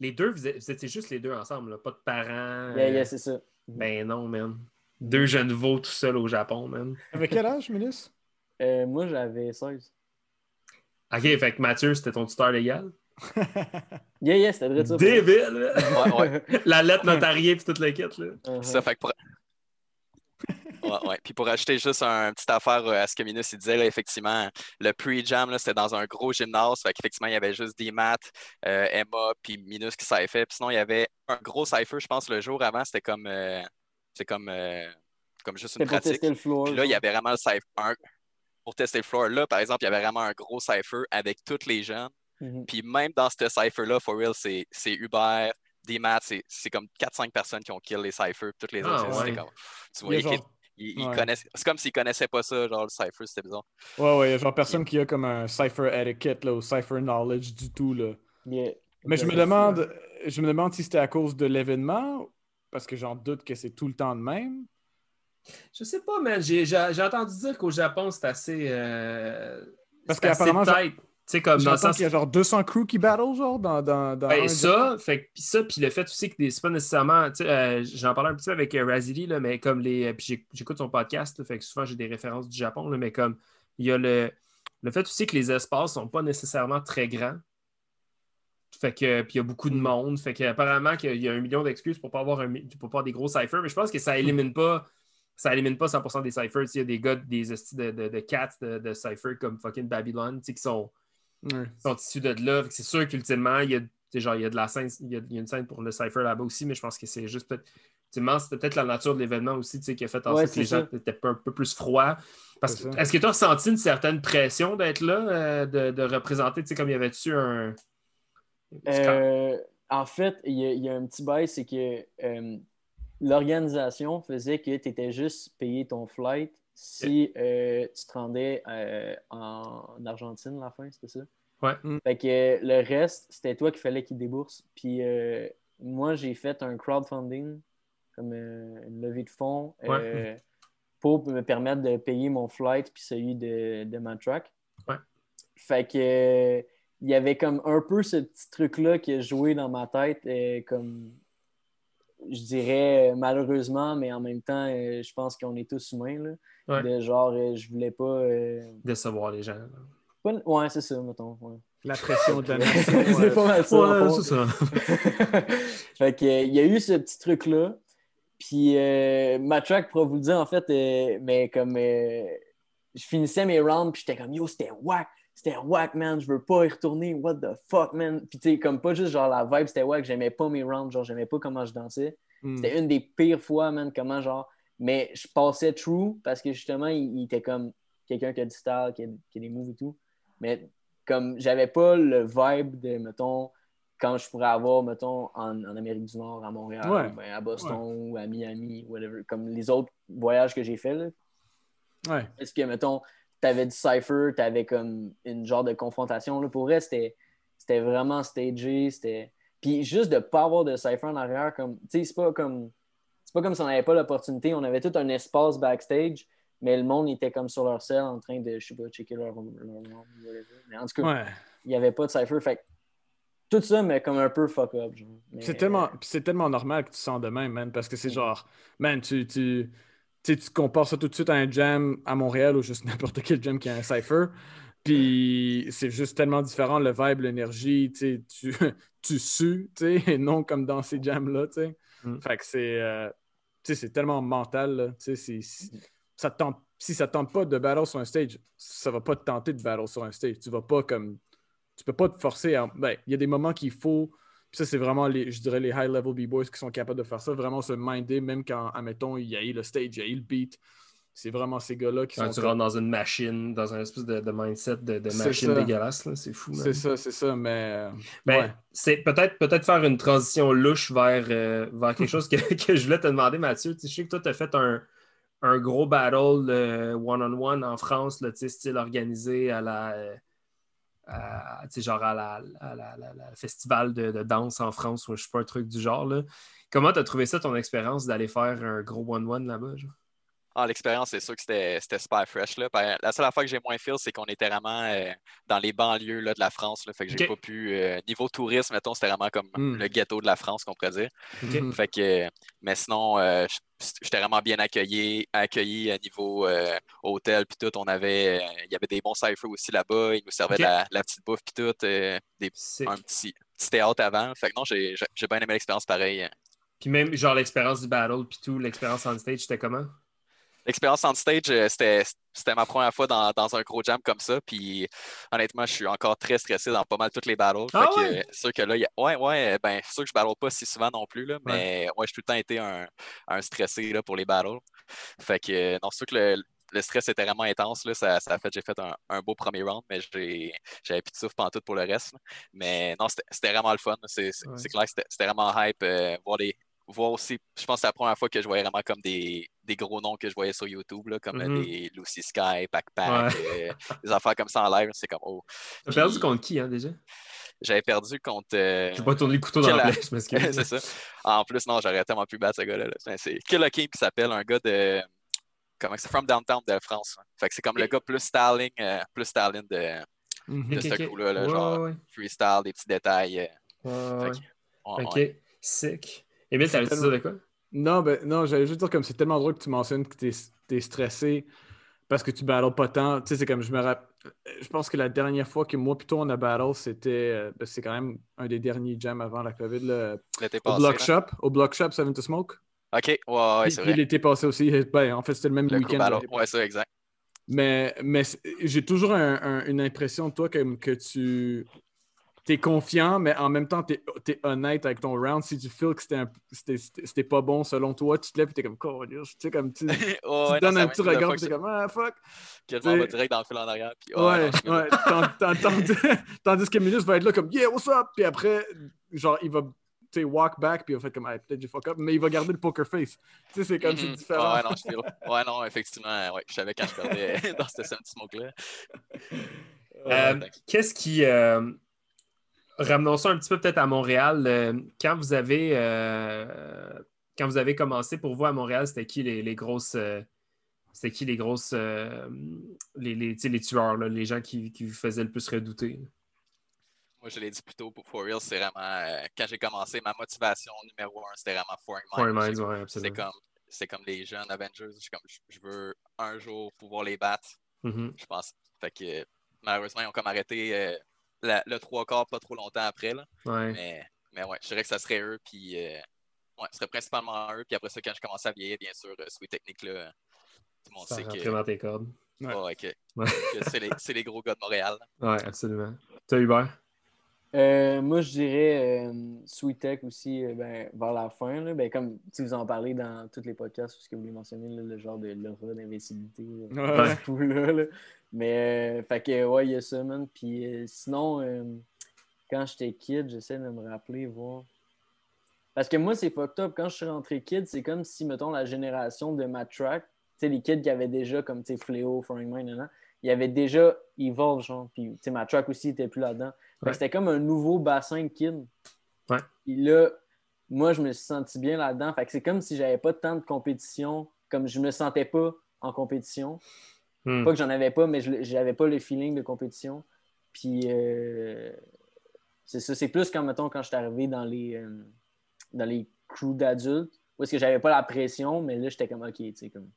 Les deux, vous étiez juste les deux ensemble, là, pas de parents. Yeah, euh, yeah, c'est ça. ben non, man. Deux jeunes veaux tout seuls au Japon, man. Avec quel âge, Minus? Euh, moi, j'avais 16. Ok, fait que Mathieu, c'était ton tuteur légal? Yeah, yeah, c'était vrai ça. Débile, là. Ouais, ouais. La lettre notariée puis toute la kit, là. Uh-huh. Ça fait que pour... Ouais, ouais. Puis pour ajouter juste un petite affaire euh, à ce que Minus il disait, là, effectivement, le pre-jam, là, c'était dans un gros gymnase. Fait qu'effectivement, il y avait juste des maths, euh, Emma, puis Minus qui savait fait. Puis sinon, il y avait un gros cypher, je pense, le jour avant, c'était comme, euh, c'est comme, euh, comme juste une pratique. tester le floor. Puis là, il y avait vraiment le cypher. un- Pour tester le floor. Là, par exemple, il y avait vraiment un gros cypher avec tous les jeunes. Mhm. Puis même dans ce cypher-là, for real, c'est c'est Hubert, des maths, c'est c'est comme 4-5 personnes qui ont kill les cyphers. Toutes les Ah, autres, c'était ouais. comme. Tu genre- ils- ils ouais. connaissent. C'est comme s'ils connaissaient pas ça, genre le cypher, c'était bizarre. Ouais, ouais, il y a genre personne qui a comme un cipher etiquette là, ou cipher knowledge du tout. Là. Yeah. Mais je me demande, je me demande si c'était à cause de l'événement, parce que j'en doute que c'est tout le temps de même. Je sais pas, man. J'ai entendu dire qu'au Japon, c'est assez. euh, Parce qu'apparemment, tight. Tu sais, comme dans le sens. qu'il y a genre 200 crews qui battle, genre, dans, dans, dans Ben, ça, fait, que- puis ça, puis le fait aussi que des- c'est pas nécessairement, tu sais, euh, j'en parlais un petit peu avec euh, Razili, là, mais comme les, euh, puis j'écoute son podcast, là, fait que souvent j'ai des références du Japon, là, mais comme il y a le, le fait aussi que les espaces sont pas nécessairement très grands, fait que, puis il y a beaucoup de Mm. monde, fait qu'apparemment qu'il y a un million d'excuses pour pas avoir un, pour pas avoir des gros ciphers, mais je pense que ça élimine pas, ça élimine pas 100% des ciphers, il y a des gars, des de, de, de cats, de, de ciphers comme fucking Babylon, tu sais, qui sont Ouais. sont issus de là. C'est sûr qu'ultimement, il y a, genre, il y a de la scène, il y a, il y a une scène pour le Cypher là-bas aussi, mais je pense que c'est juste peut-être. C'était peut-être la nature de l'événement aussi qui a fait en Ouais, sorte que les gens étaient un peu plus froids. Parce est-ce que tu as ressenti une certaine pression d'être là, euh, de, de représenter, tu sais, comme il y avait-tu un. Euh, en fait, il y, a- il y a un petit bail, c'est que euh, l'organisation faisait que tu étais juste payé ton flight si euh, tu te rendais euh, en Argentine la fin, c'était ça? Ouais. Mm. Fait que le reste, c'était toi qu'il fallait qu'il débourse. Puis euh, moi, j'ai fait un crowdfunding, comme euh, une levée de fonds, euh, pour me permettre de payer mon flight puis celui de, de ma track. Ouais. Fait que euh, il y avait comme un peu ce petit truc-là qui a joué dans ma tête, euh, comme je dirais euh, malheureusement, mais en même temps, euh, je pense qu'on est tous humains. Là, Ouais. De genre, euh, je voulais pas. Décevoir les gens. Pas- Ouais, c'est ça, mettons. ouais. La pression de la C'est nation. pas mal ça. Ouais, c'est ça. fait que, il y a eu ce petit truc-là. Puis euh, ma track pourra vous le dire, en fait, euh, mais comme euh, je finissais mes rounds, puis j'étais comme yo, c'était whack, c'était whack, man, je veux pas y retourner, what the fuck, man. Puis tu sais, comme pas juste genre la vibe, c'était whack, j'aimais pas mes rounds, genre j'aimais pas comment je dansais. Hmm. C'était une des pires fois, man, comment genre. Mais je passais true parce que justement, il, il était comme quelqu'un qui a du style, qui a, qui a des moves et tout. Mais comme j'avais pas le vibe de, mettons, quand je pourrais avoir, mettons, en, en Amérique du Nord, à Montréal, Ouais. ben, à Boston ou à Miami, whatever, comme les autres voyages que j'ai faits. là. Ouais. Est-ce que, mettons, t'avais du cypher, t'avais comme une genre de confrontation. Là. Pour vrai, c'était c'était vraiment stagé. C'était... Puis juste de pas avoir de cypher en arrière, comme, tu sais, c'est pas comme... C'est pas comme si on n'avait pas l'opportunité. On avait tout un espace backstage, mais le monde était comme sur leur selle en train de, je sais pas, checker leur, nom. Mais en tout cas, il n'y avait pas de cypher. Fait tout ça, mais comme un peu fuck up. C'est tellement, c'est tellement normal que tu sens de même, man, parce que c'est genre, man, tu, tu, tu compares ça tout de suite à un jam à Montréal ou juste n'importe quel jam qui a un cypher. Puis c'est juste tellement différent, le vibe, l'énergie, tu, tu, tu sues, et non comme dans ces jams-là. Mm. Fait que c'est, euh, c'est tellement mental, là, tu sais, c'est- si, ça te tente, si ça te tente pas de battle sur un stage, ça va pas te tenter de battle sur un stage. Tu vas pas comme, tu peux pas te forcer à, ben, il y a des moments qu'il faut, puis ça, c'est vraiment, les, je dirais, les high-level B-boys qui sont capables de faire ça, vraiment se minder, même quand, admettons, il y a eu le stage, il y a eu le beat. C'est vraiment ces gars-là qui Quand sont. tu comme- rentres dans une machine, dans un espèce de, de mindset de, machine ça. dégueulasse, là, c'est fou. C'est ça, c'est ça, mais. euh, Ben, ouais. c'est peut-être peut-être faire une transition louche vers, euh, vers quelque chose que, que je voulais te demander, Mathieu. Tu sais, je sais que toi, tu as fait un, un gros battle euh, one-on-one en France, là, tu style organisé à la. À- genre à la, à la- festival de, danse en France ou je sais pas un truc du genre. Comment tu as trouvé ça, ton expérience d'aller faire un gros one-one là-bas? Ah, l'expérience, c'est sûr que c'était c'était super fresh. Là. Ben, La seule affaire que j'ai moins feel, c'est qu'on était vraiment euh, dans les banlieues là, de la France. Là, fait que j'ai pas pu. euh, niveau tourisme, mettons, c'était vraiment comme Mm. le ghetto de la France, qu'on pourrait dire. Mhm. Fait que, mais sinon, euh, j'étais vraiment bien accueilli, accueilli à niveau euh, hôtel puis tout. On avait, il y avait des bons cyphers aussi là-bas. Ils nous servaient Ok. de la, la petite bouffe puis tout, euh, des, un petit, petit théâtre avant. Fait que non, j'ai bien aimé l'expérience pareil. Puis même, genre, l'expérience du battle, puis tout, l'expérience on stage, c'était comment? L'expérience on stage, euh, c'était ma première fois dans, dans un gros jam comme ça. Puis honnêtement, je suis encore très stressé dans pas mal toutes les battles. Ah Fait ouais? sûr que là, il y a- ouais, ouais, ben, sûr que je battle pas si souvent non plus, là, mais ouais, j'ai tout le temps été un, un stressé là, pour les battles. Fait que, non, c'est sûr que le, le stress était vraiment intense. Là, ça, ça a fait que j'ai fait un, un beau premier round, mais j'ai- j'avais plus de souffle pendant tout pour le reste. là. Mais non, c'était vraiment le fun. C'est Ouais. clair que c'était vraiment hype. euh, voir voir aussi, je pense que c'est la première fois que je voyais vraiment comme des, des gros noms que je voyais sur YouTube, là, comme euh, Mhm. des Lucy Sky, Backpack, euh, des affaires comme ça en live. C'est comme, oh. T'as perdu contre qui, hein, déjà? J'avais perdu contre. euh, J'ai pas tourné le couteau dans la flèche, je m'excuse. c'est ça. En plus, non, j'aurais tellement pu battre ce gars-là. là. Ben, C'est Killer King qui s'appelle un gars de. Comment c'est From Downtown de France. hein. Fait que c'est comme le gars plus styling, euh, plus styling de, Mhm. de ce coup-là, là, Ouais, genre ouais, freestyle, des petits détails. ouais, fait que, Ok, sick. Émile, t'allais C'est dire de quoi? Non, ben, non, j'allais juste dire comme c'est tellement drôle que tu mentionnes que t'es es stressé parce que tu battles pas tant. Tu sais, c'est comme je me rappelle. Je pense que la dernière fois que moi, plutôt, on a battle, c'était. euh, ben, c'est quand même un des derniers jams avant la COVID, là, L'été au passé. Block là. Shop. Au Block Shop, Seven to Smoke. Ok, ouais, ouais, Puis- c'est vrai. l'été passé aussi. Ben, en fait, c'était le même week-end. Ouais, ça, exact. Mais, mais c'est- j'ai toujours un- un- une impression de toi comme que tu es confiant, mais en même temps, tu es, honnête avec ton round. Si tu feels que c'était pas bon selon toi, tu te lèves et tu es comme, oh, tu sais, comme tu, Ouais, donnes non, un petit regard tu es comme, ah, fuck. vais t'sais- direct dans le fil en arrière. Puis, Ouais, non, ouais. Tant- tant- Tandis, tandis que Minus va être là comme, yeah, what's up? Puis après, genre, il va. tu sais, walk back, puis il va faire comme, ah, peut-être j'ai fuck up, mais il va garder le poker face. Tu sais, c'est comme, c'est Mhm. différent. Ouais, non, je. Ouais, non, effectivement, ouais, je savais quand je perdais dans ce Smoke-là. Euh, Qu'est-ce qui. euh, Ramenons ça un petit peu peut-être à Montréal. euh, quand vous avez. euh, Quand vous avez commencé pour vous à Montréal, c'était qui les, les grosses. euh, C'était qui les grosses. les, les, tueurs, là, les gens qui, qui vous faisaient le plus redouter? Moi, je l'ai dit plus tôt pour For Real, c'est vraiment, quand j'ai commencé, ma motivation numéro un, c'était vraiment Foreign Foreign Minds. Minds, C'est- ouais, C'est absolument. comme, c'est comme les jeunes Avengers. Je, comme, je- veux un jour pouvoir les battre, Mhm. je pense. Fait que malheureusement, ils ont comme arrêté la- le trois quarts pas trop longtemps après. Là. Ouais. Mais, mais ouais, je dirais que ça serait eux. Puis, euh, ouais, ce serait principalement eux. Puis après ça, quand je commençais à vieillir, bien sûr, euh, Sweet Technique, là, tout le monde Ça sait que, dans tes cordes. Ouais. Ouais. c'est les, c'est les gros gars de Montréal. Ouais, absolument. Toi, Hubert? Euh, moi, je dirais euh, Sweet Tech aussi, euh, ben, vers la fin. Là, ben, comme si vous en parlez dans tous les podcasts, ce que vous voulez mentionner, là, le genre de l'aura d'invincibilité. là, Ouais. Mais, euh, fait que, ouais, il y a ça, man. Puis euh, sinon, euh, quand j'étais kid, j'essaie de me rappeler, voir. Parce que moi, c'est fucked up. Quand je suis rentré kid, c'est comme si, mettons, la génération de ma track, tu sais, les kids qui avaient déjà, comme, tu sais, Fléau, nan, nan, il y avait déjà Evolve, genre. Puis, tu sais, ma track aussi était plus là-dedans. Ouais. C'était comme un nouveau bassin de kids. Ouais. Puis là, moi, je me suis senti bien là-dedans. Fait que c'est comme si j'avais pas tant de compétition, comme je me sentais pas en compétition. Hmm. Pas que j'en avais pas, mais je j'avais pas le feeling de compétition. Puis euh, c'est ça, c'est plus quand, mettons, quand je suis arrivé dans les, euh, dans les crews d'adultes, où est-ce que j'avais pas la pression, mais là, j'étais comme, OK, tu sais, comme,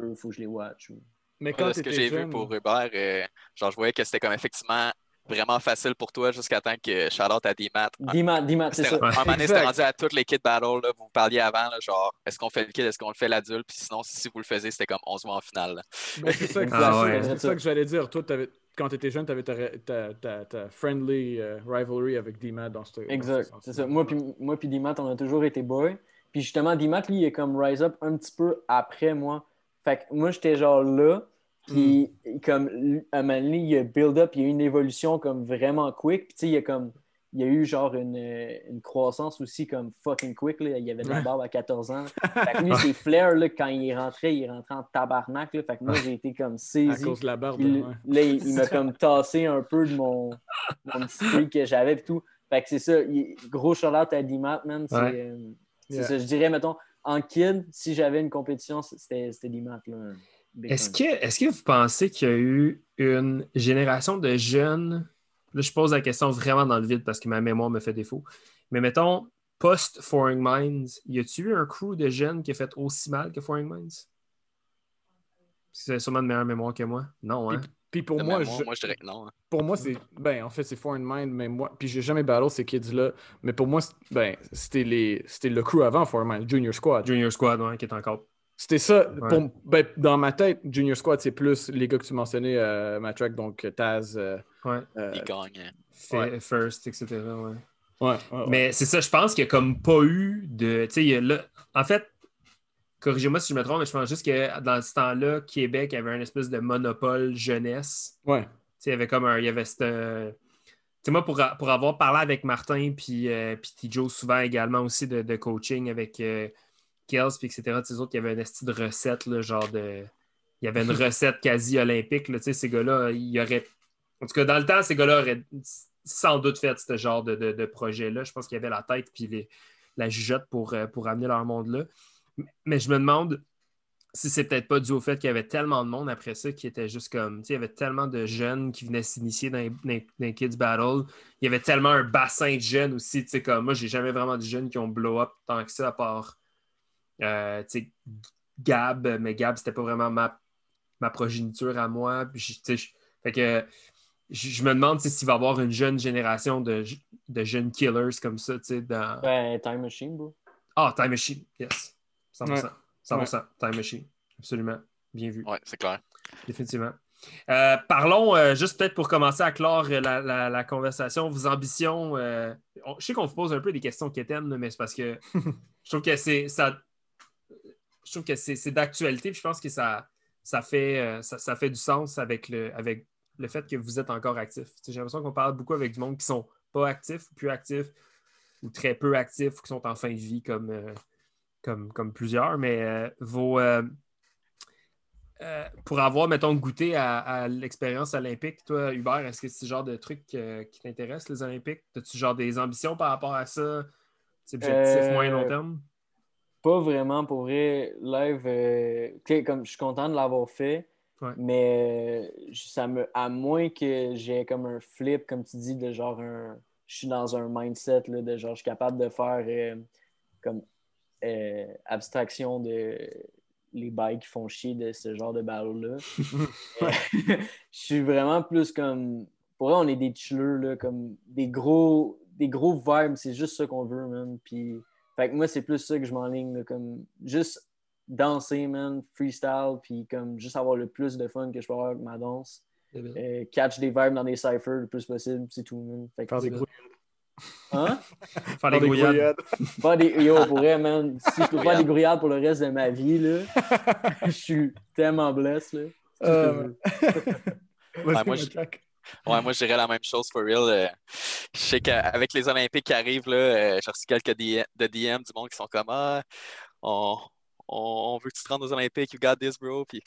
eux, faut que je les watch. ou- Mais quand de ce que j'ai vu pour Hubert, euh, genre, je voyais que c'était comme effectivement vraiment facile pour toi jusqu'à temps que shout-out à D-Mat. Dis-moi, c'est ça. Un moment donné, c'était rendu à toutes les kid battles. Là, vous parliez avant, là, genre, est-ce qu'on fait le kid, est-ce qu'on le fait l'adulte? Puis sinon, si vous le faisiez, c'était comme on se voit en finale. Ben, c'est ça, que- Ah ouais. ça- que j'allais dire. Toi, t'avais- quand tu étais jeune, tu avais ta, ta, ta- ta friendly euh, rivalry avec D-Mat dans ce Exact, c'est ça. Moi puis moi puis Dimat, on a toujours été boys. Puis justement, Dimat, lui, il est comme rise up un petit peu après moi. Fait que moi, j'étais genre là. Puis comme à un moment donné, il y a build up, il y a eu une évolution comme vraiment quick. Puis tu sais, il y a comme il y a eu genre une, une croissance aussi comme fucking quick. Là. Il y avait de la barbe à 14 ans. Fait que lui, ses flares, là, quand il est rentré, il est rentré en tabarnak. Là. Fait que moi, j'ai été comme À saisi. cause de la barbe. Puis ouais. là, il, il m'a comme tassé un peu de mon, mon petit truc que j'avais et tout. Fait que c'est ça. il- gros shout-out à D-Mat, man. C'est Ouais. euh, Yeah. ça. Je dirais, mettons, en kid, si j'avais une compétition, c'était c'était D-Mat, là. Est-ce que, est que vous pensez qu'il y a eu une génération de jeunes? Là, je pose la question vraiment dans le vide parce que ma mémoire me fait défaut. Mais mettons, post-Foreign Minds, y a-tu eu un crew de jeunes qui a fait aussi mal que Foreign Minds? C'est sûrement de meilleure mémoire que moi. Non, hein? Puis pour De moi, mémoire, je- moi, je dirais que non. hein. pour moi, c'est. Ben, en fait, c'est Foreign Mind, mais moi. Puis j'ai jamais battle ces kids-là. Mais pour moi, ben, c'était les. C'était le crew avant Foreign Mind, Junior Squad. Junior Squad, ouais, qui est encore. C'était ça. Ouais. pour- ben, dans ma tête, Junior Squad, c'est plus les gars que tu mentionnais, euh, ma track, donc Taz. euh, Ouais. euh, Ouais. First, etc. Ouais. ouais, ouais, ouais. Mais c'est ça, je pense qu'il n'y a comme pas eu de. Tu sais, là- En fait, corrigez-moi si je me trompe, mais je pense juste que dans ce temps-là, Québec avait un espèce de monopole jeunesse. Ouais. Tu sais, il y avait comme un. Il y avait cette. euh, Tu sais, moi, pour, pour avoir parlé avec Martin puis, euh, puis Tijo souvent également aussi de, de coaching avec Kels, puis etc., eux autres, il y avait une esti de recette, là, genre de. Il y avait une recette quasi olympique, là, tu sais, ces gars-là, il y aurait. En tout cas, dans le temps, ces gars-là auraient sans doute fait ce genre de, de- de projet-là. Je pense qu'il y avait la tête puis les- la jugeote pour, euh, pour amener leur monde là. Mais je me demande si c'est peut-être pas dû au fait qu'il y avait tellement de monde après ça qui était juste comme. Tu sais, il y avait tellement de jeunes qui venaient s'initier dans, dans les Kids Battle. Il y avait tellement un bassin de jeunes aussi. Tu sais, comme moi, j'ai jamais vraiment de jeunes qui ont blow up tant que ça, à part euh, Gab. Mais Gab, c'était pas vraiment ma, ma progéniture à moi. Puis, fait que je, me demande s'il va y avoir une jeune génération de, de jeunes killers comme ça, tu sais, dans. Ben, Time Machine, bro. Ah, Time Machine, yes. 100%. Ouais. 100%. Time Machine. Absolument. Bien vu. Ouais, c'est clair. Définitivement. Euh, parlons, euh, juste peut-être pour commencer à clore la, la- la conversation, vos ambitions. euh, on- je sais qu'on vous pose un peu des questions quétaines, mais c'est parce que je trouve que c'est ça. Je trouve que c'est d'actualité, puis je pense que ça, ça, fait, euh, ça, ça fait du sens avec le, avec le fait que vous êtes encore actif. J'ai l'impression qu'on parle beaucoup avec du monde qui sont pas actifs ou plus actifs ou très peu actifs ou qui sont en fin de vie comme, euh, comme, comme plusieurs, mais euh, vos, euh, pour avoir, mettons, goûté à, à l'expérience olympique, toi, Hubert, est-ce que c'est ce genre de truc euh, qui t'intéresse, les Olympiques? As-tu genre des ambitions par rapport à ça? C'est objectif Euh, moyen long terme? Pas vraiment pour vrai. Live, euh, comme je suis content de l'avoir fait, Ouais. mais euh, ça me, à moins que j'ai comme un flip, comme tu dis, de genre un. Je suis dans un mindset là, de genre, je suis capable de faire euh, comme euh, abstraction de, les bails qui font chier de ce genre de battle-là. je suis vraiment plus comme. Pour vrai, on est des chillers, là, comme des gros, des gros vibes, c'est juste ça qu'on veut, man. Puis, fait que moi, c'est plus ça que je m'enligne, là, comme juste danser, man, freestyle, puis comme juste avoir le plus de fun que je peux avoir avec ma danse. Euh, catch des vibes dans des cyphers le plus possible, c'est tout, man. Fait que Faire des c'est- gros Hein? Faire des grouillades. Faire des... Yo, pour vrai, man, si je peux faire des grouillades pour le reste de ma vie, là, je suis tellement blessé, là. Ouais, moi, je-. Ouais, moi, je dirais la même chose for real. Euh, je sais qu'avec les Olympiques qui arrivent, euh, j'ai reçu quelques DM, du monde qui sont comme Ah, on, on, on veut que tu te rendes aux Olympiques, you got this, bro. Puis,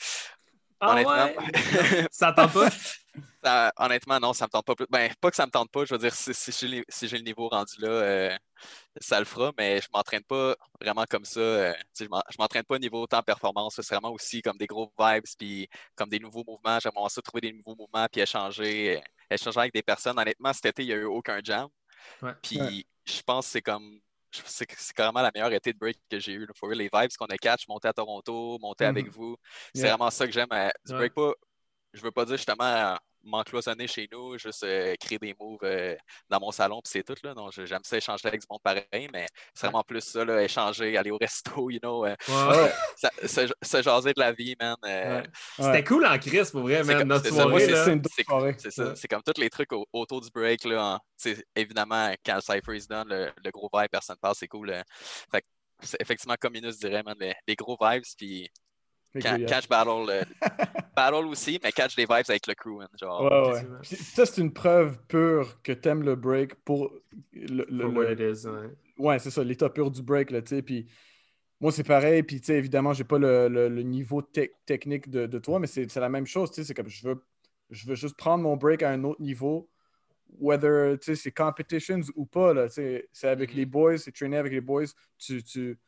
Ah honnêtement, Ça tente pas? ça- honnêtement, non, ça me tente pas plus. Ben, pas que ça me tente pas, je veux dire, si, si j'ai le- si j'ai le niveau rendu là, euh, ça le fera, mais je m'entraîne pas vraiment comme ça. euh, je m'en- je m'entraîne pas au niveau temps performance, c'est vraiment aussi comme des gros vibes, puis comme des nouveaux mouvements. J'aimerais ça trouver des nouveaux mouvements, puis échanger, euh, échanger avec des personnes. Honnêtement, cet été, il n'y a eu aucun jam. Ouais. Puis Ouais. je pense que c'est comme. C'est carrément la meilleure été de break que j'ai eu. real, les vibes qu'on a catch, monter à Toronto, monter Mhm. avec vous. C'est Yeah. vraiment ça que j'aime. euh, du break pas. Je veux pas dire justement m'encloisonner chez nous, juste euh, créer des moves euh, dans mon salon, puis c'est tout. Là. Donc, je- j'aime ça échanger avec du monde pareil, mais c'est vraiment plus ça, là, échanger, aller au resto, you know, euh, ça- se, se jaser de la vie, man. euh, Ouais. C'était cool en crise, pour vrai, C'est man. comme- Notre c'est soirée, c'est ça. Comme tous les trucs au- autour du break. Là, évidemment, quand le Cypher is done, le, le gros vibe, personne ne passe, c'est cool. euh. Fait effectivement, comme Minus dirait, man, les, les gros vibes, puis ca- yeah. catch battle, euh, battle aussi, mais catch des vibes avec le crew. genre. Ouais, ouais. Ça, c'est une preuve pure que t'aimes le break pour le, le- le- what it is, ouais. Ouais, c'est ça, l'état pur du break, là, tu sais. Puis moi, c'est pareil. Puis, tu sais, évidemment, j'ai pas le, le- le niveau tec- technique de, de toi, mais c'est c'est la même chose, tu sais. C'est comme je veux, je veux juste prendre mon break à un autre niveau, whether, tu sais, c'est competitions ou pas, là, tu sais. C'est avec Mhm. les boys, c'est traîner avec les boys. Tu, tu,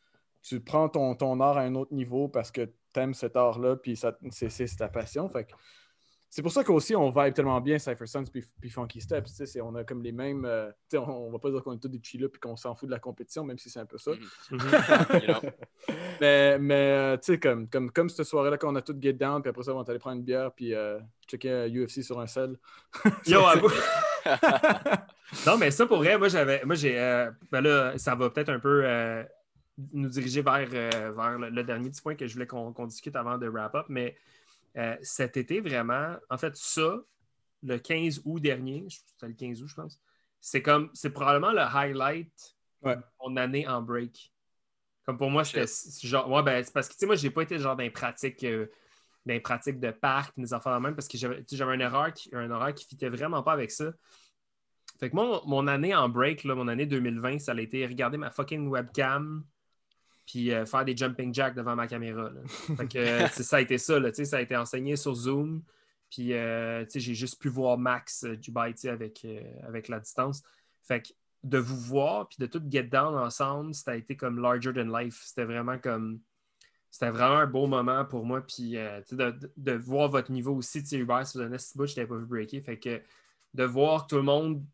tu prends ton, ton art à un autre niveau parce que t'aimes cet art-là, puis ça- c'est c'est ta passion. Fait que c'est pour ça qu'aussi on vibe tellement bien Cypher Sons puis, puis Funky Steps. tu sais, c'est- On a comme les mêmes. euh, on, on va pas dire qu'on est tous des chillers puis qu'on s'en fout de la compétition, même si c'est un peu ça. Mhm. Mhm. You know? Mais, mais euh, tu sais, comme, comme, comme cette soirée-là, quand on a tout get down, puis après ça, on est allé prendre une bière puis euh, checker un UFC sur un sel. Yo, avoue. non, mais ça, pour vrai, moi, j'avais. Moi, j'ai. euh, ben là, ça va peut-être un peu euh, nous diriger vers, euh, vers le, le dernier petit point que je voulais qu'on discute avant de wrap up. Mais euh, cet été, vraiment, en fait, ça, le 15 août dernier, je- c'était le 15 août, je pense, c'est comme. C'est probablement le highlight Ouais. de mon année en break. Comme pour moi, c'est genre. Ouais, ben, c'est parce que, tu sais, moi, j'ai pas été genre dans les pratiques. euh, dans les pratiques de parc, des affaires de même, parce que j'avais tu sais, j'avais un horaire qui, un horaire qui fitait vraiment pas avec ça. Fait que moi, mon, mon année en break, là, mon année 2020, ça a été regarder ma fucking webcam puis euh, faire des jumping jacks devant ma caméra. Fait que euh, ça a été ça, là, ça a été enseigné sur Zoom. Puis euh, j'ai juste pu voir Max euh, Dubai avec, avec la distance. Fait que de vous voir puis de tout get down ensemble, ça a été comme larger than life. C'était vraiment comme. C'était vraiment un beau moment pour moi. Puis de, de- voir votre niveau aussi. Hubert, un petit bout, je t'avais pas vu breaker. Fait que de voir tout le monde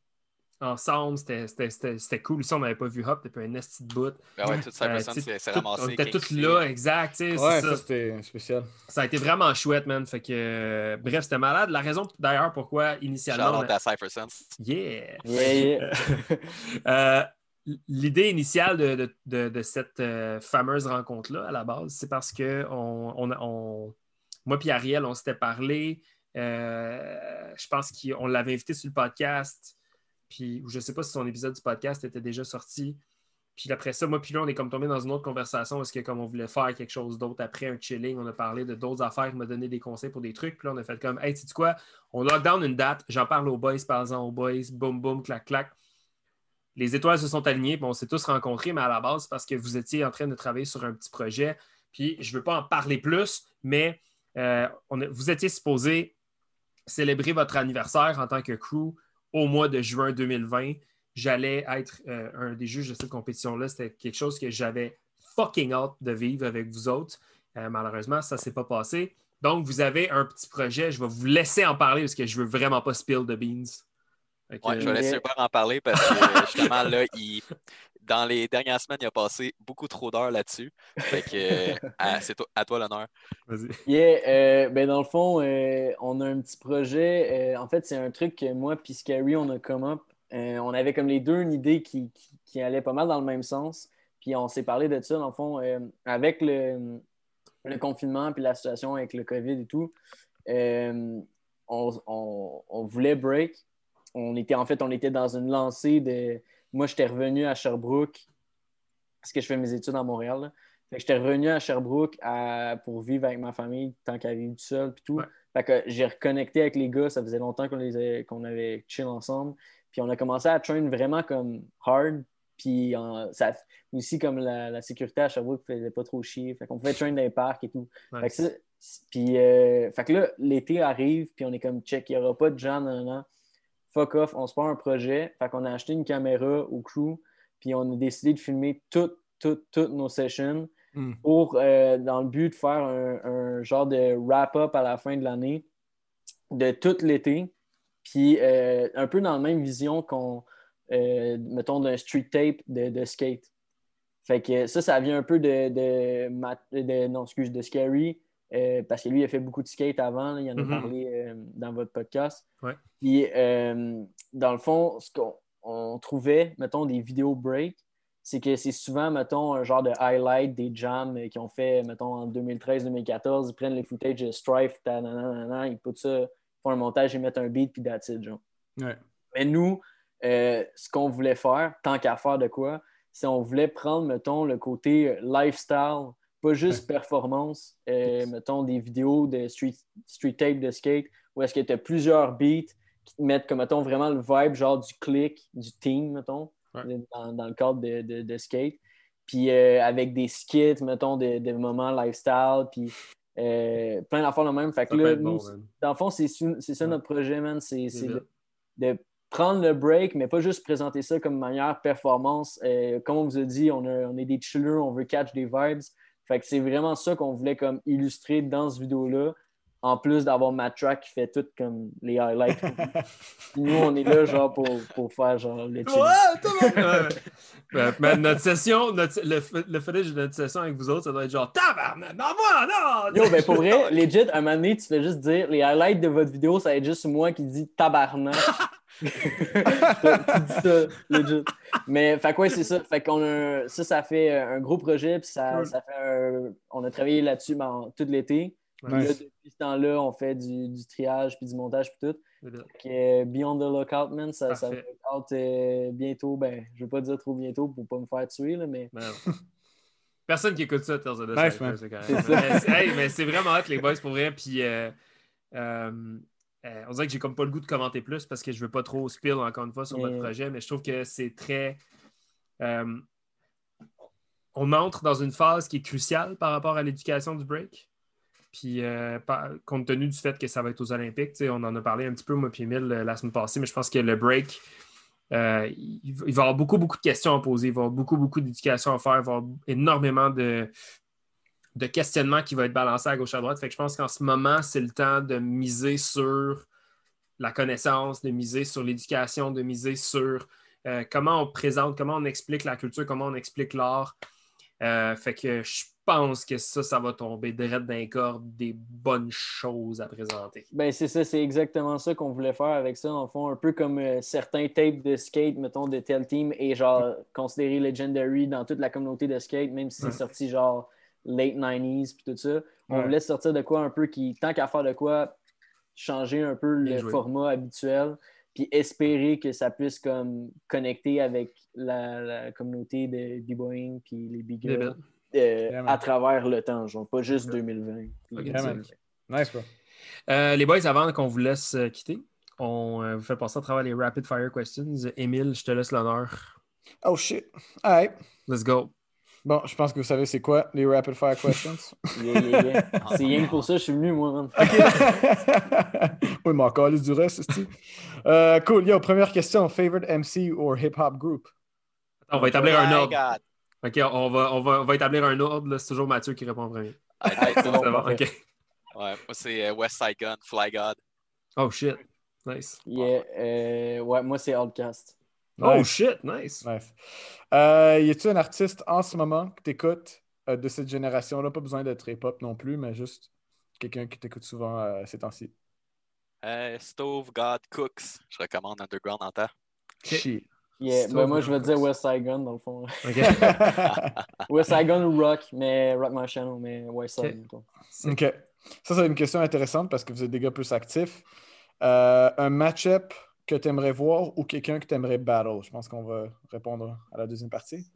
ensemble, c'était- c'était c'était- c'était cool. Ça, on n'avait pas vu Hop depuis un esti de bout. Ben ouais, tout ça, Euh, tout- ramassé. on était 15 tous là, exact. c'est Ouais, ça. ça, c'était spécial. Ça a été vraiment chouette, man. Fait que, euh, bref, c'était malade. La raison d'ailleurs pourquoi initialement. Shout on out a- à Cypher Sense. Yeah! Yeah, yeah. Euh, L'idée initiale de, de- de- de cette euh, fameuse rencontre-là, à la base, c'est parce que on, on- on- moi et Ariel, on s'était parlé. euh, je pense qu'on l'avait invité sur le podcast. Puis, je ne sais pas si son épisode du podcast était déjà sorti. Puis après ça, moi puis lui, on est comme tombé dans une autre conversation parce que comme on voulait faire quelque chose d'autre après un chilling, on a parlé de d'autres affaires, il m'a donné des conseils pour des trucs. Puis là, on a fait comme Hey, tu quoi? On lockdown une date, j'en parle aux boys, parle-en aux boys, boum, boum, clac, clac les étoiles se sont alignées, puis on s'est tous rencontrés, mais à la base, parce que vous étiez en train de travailler sur un petit projet. Puis je ne veux pas en parler plus, mais euh, on vous étiez supposé célébrer votre anniversaire en tant que crew au mois de juin 2020. J'allais être euh, un des juges de cette compétition-là. C'était quelque chose que j'avais fucking hâte de vivre avec vous autres. Euh, malheureusement, ça ne s'est pas passé. Donc, vous avez un petit projet. Je vais vous laisser en parler parce que je ne veux vraiment pas spill the beans. Ouais, je vais laisser Hubert en parler parce que justement, là, il... dans les dernières semaines, il a passé beaucoup trop d'heures là-dessus. Fait que euh, à- c'est à toi l'honneur. Vas-y. Yeah, euh, ben dans le fond, euh, on a un petit projet. euh, en fait, c'est un truc que moi puis Scary, on a come up. Euh, on avait comme les deux une idée qui, qui, qui allait pas mal dans le même sens. Puis on s'est parlé de ça, dans le fond, euh, avec le, le confinement puis la situation avec le COVID et tout. euh, on, on- on voulait break. On était, en fait, on était dans une lancée de. Moi, j'étais revenu à Sherbrooke parce que je fais mes études à Montréal. là. Fait que j'étais revenu à Sherbrooke à- pour vivre avec ma famille tant qu'à vivre tout seul puis tout. Ouais. Fait que j'ai reconnecté avec les gars. Ça faisait longtemps qu'on avait chill ensemble. Puis on a commencé à train vraiment comme hard. Puis en- ça, aussi comme la, la sécurité à Sherbrooke faisait pas trop chier. Fait qu'on pouvait train dans les parcs et tout. Fait que, puis, euh, fait que là, l'été arrive, puis on est comme check, il n'y aura pas de gens, nan, nan. Fuck off, on se part un projet. Fait qu'on a acheté une caméra au crew, puis on a décidé de filmer toutes, toutes, toutes nos sessions Hmm. pour, euh, dans le but de faire un, un genre de wrap-up à la fin de l'année de tout l'été. Puis euh, un peu dans la même vision qu'on, euh, mettons, d'un street tape de, de skate. Fait que ça, ça vient un peu de, de- non, excuse, de Scary, euh, parce que lui, il a fait beaucoup de skate avant, là, il en a Mhm. parlé euh, dans votre podcast. Ouais. Puis, euh, dans le fond, ce qu'on on trouvait, mettons, des vidéos break, c'est que c'est souvent, mettons, un genre de highlight des jams qu'ils ont fait, mettons, en 2013-2014. Ils prennent les footage de Strife, ils puttent ça, font un montage, ils mettent un beat, puis that's it, genre. Ouais. Mais nous, ce qu'on voulait faire, tant qu'à faire de quoi, c'est on voulait prendre, mettons, le côté lifestyle, pas juste performance, euh, mettons, des vidéos de street, street tape de skate, où est-ce que tu as plusieurs beats qui te mettent, comme, mettons, vraiment le vibe, genre du click, du team, mettons, Ouais. dans, dans le cadre de, de- de skate. Puis euh, avec des skits, mettons, de, de moments lifestyle, puis euh, plein d'affaires de même. Fait que Ça là, bon, dans le fond, c'est ça notre projet, man. C'est de, de prendre le break, mais pas juste présenter ça comme manière performance. Euh, comme on vous a dit, on, a- on est des chillers, on veut catch des vibes. Fait que c'est vraiment ça qu'on voulait comme illustrer dans ce vidéo-là. En plus d'avoir Matt Track qui fait tout comme les highlights. Puis nous, on est là genre pour, pour faire genre le chill. Ouais, notre session, notre- le, le footage de notre session avec vous autres, ça doit être genre tabarnak, non, moi, non! Yo, ben pour vrai, legit, un moment donné, tu fais juste dire les highlights de votre vidéo, ça va être juste moi qui dis tabarnak. tu dis ça, legit. Mais, fait quoi, c'est ça. Fait qu'on a un- ça, ça fait un gros projet, puis ça, Cool. ça fait un- On a travaillé là-dessus ben, tout l'été. Puis là, depuis ce temps-là, on fait du, du triage, puis du montage, puis tout. Que, euh, Beyond the Lookout, man, ça, ça va out euh, bientôt. Ben, je veux pas dire trop bientôt pour pas me faire tuer, là, mais. Ben. Personne qui écoute ça, Tales of the Nice, c'est quand même. ça. Mais c'est hey, mais c'est vraiment hot, les boys, pour vrai. Puis, euh, euh, euh, on dirait que j'ai comme pas le goût de commenter plus parce que je veux pas trop spill encore une fois sur votre projet, mais je trouve que c'est très. euh, on entre dans une phase qui est cruciale par rapport à l'éducation du break. Puis, euh, par- compte tenu du fait que ça va être aux Olympiques, on en a parlé un petit peu, moi, puis Emile, la semaine passée, mais je pense que le break, euh, il, il va y avoir beaucoup, beaucoup de questions à poser, il va y avoir beaucoup, beaucoup d'éducation à faire, il va y avoir énormément de, de questionnements qui vont être balancés à gauche à droite. Fait que je pense qu'en ce moment, c'est le temps de miser sur la connaissance, de miser sur l'éducation, de miser sur euh, comment on présente, comment on explique la culture, comment on explique l'art. Euh, fait que je pense que ça, ça va tomber direct d'un corps des bonnes choses à présenter. Ben, c'est ça, c'est exactement ça qu'on voulait faire avec ça, dans le fond, un peu comme euh, certains tapes de skate, mettons, de tel team, et genre considéré legendary dans toute la communauté de skate, même si Ouais. c'est sorti genre late 90s puis tout ça. On Ouais. voulait sortir de quoi un peu qui, tant qu'à faire de quoi, changer un peu Bien le joué. format habituel, puis espérer que ça puisse comme connecter avec la, la communauté de b-boying puis les big euh, à travers le temps, genre, pas juste 2020. puis- Ok, Vraiment. Nice, bro. Euh, les boys, avant qu'on vous laisse euh, quitter, on euh, vous fait passer à travers les rapid fire questions. Émile, je te laisse l'honneur. Oh shit. All right. Let's go. Bon, je pense que vous savez c'est quoi les rapid fire questions? Yeah, yeah, yeah. C'est rien que pour ça que je suis venu, moi. man. oui, mais encore du reste, c'est euh, Cool. Yo, première question. Favorite MC or hip-hop group? On va établir un My ordre. God. OK, on va, on va, on va établir un ordre. là. C'est toujours Mathieu qui répond en premier. Ah, c'est bon, bon. OK. Ouais, moi, c'est euh, West Side Gun, Fly God. Oh shit. Nice. Yeah, euh, ouais, moi, c'est Outcast. Oh Nice. shit, nice. Nice. Euh, y a-tu un artiste en ce moment que t'écoutes euh, de cette génération-là? Pas besoin d'être hip-hop non plus, mais juste quelqu'un qui t'écoute souvent euh, ces temps-ci. Euh, Stove God Cooks. Je recommande Underground en temps. Shit. Yeah, ben moi, je vais Rockets. dire West Side Gun, dans le fond. West Side Gun ou Rock, mais Rock My Channel, mais West. Ok. mettons. OK. Ça, c'est une question intéressante parce que vous êtes des gars plus actifs. Euh, un match-up que tu aimerais voir ou quelqu'un que tu aimerais battle? Je pense qu'on va répondre à la deuxième partie.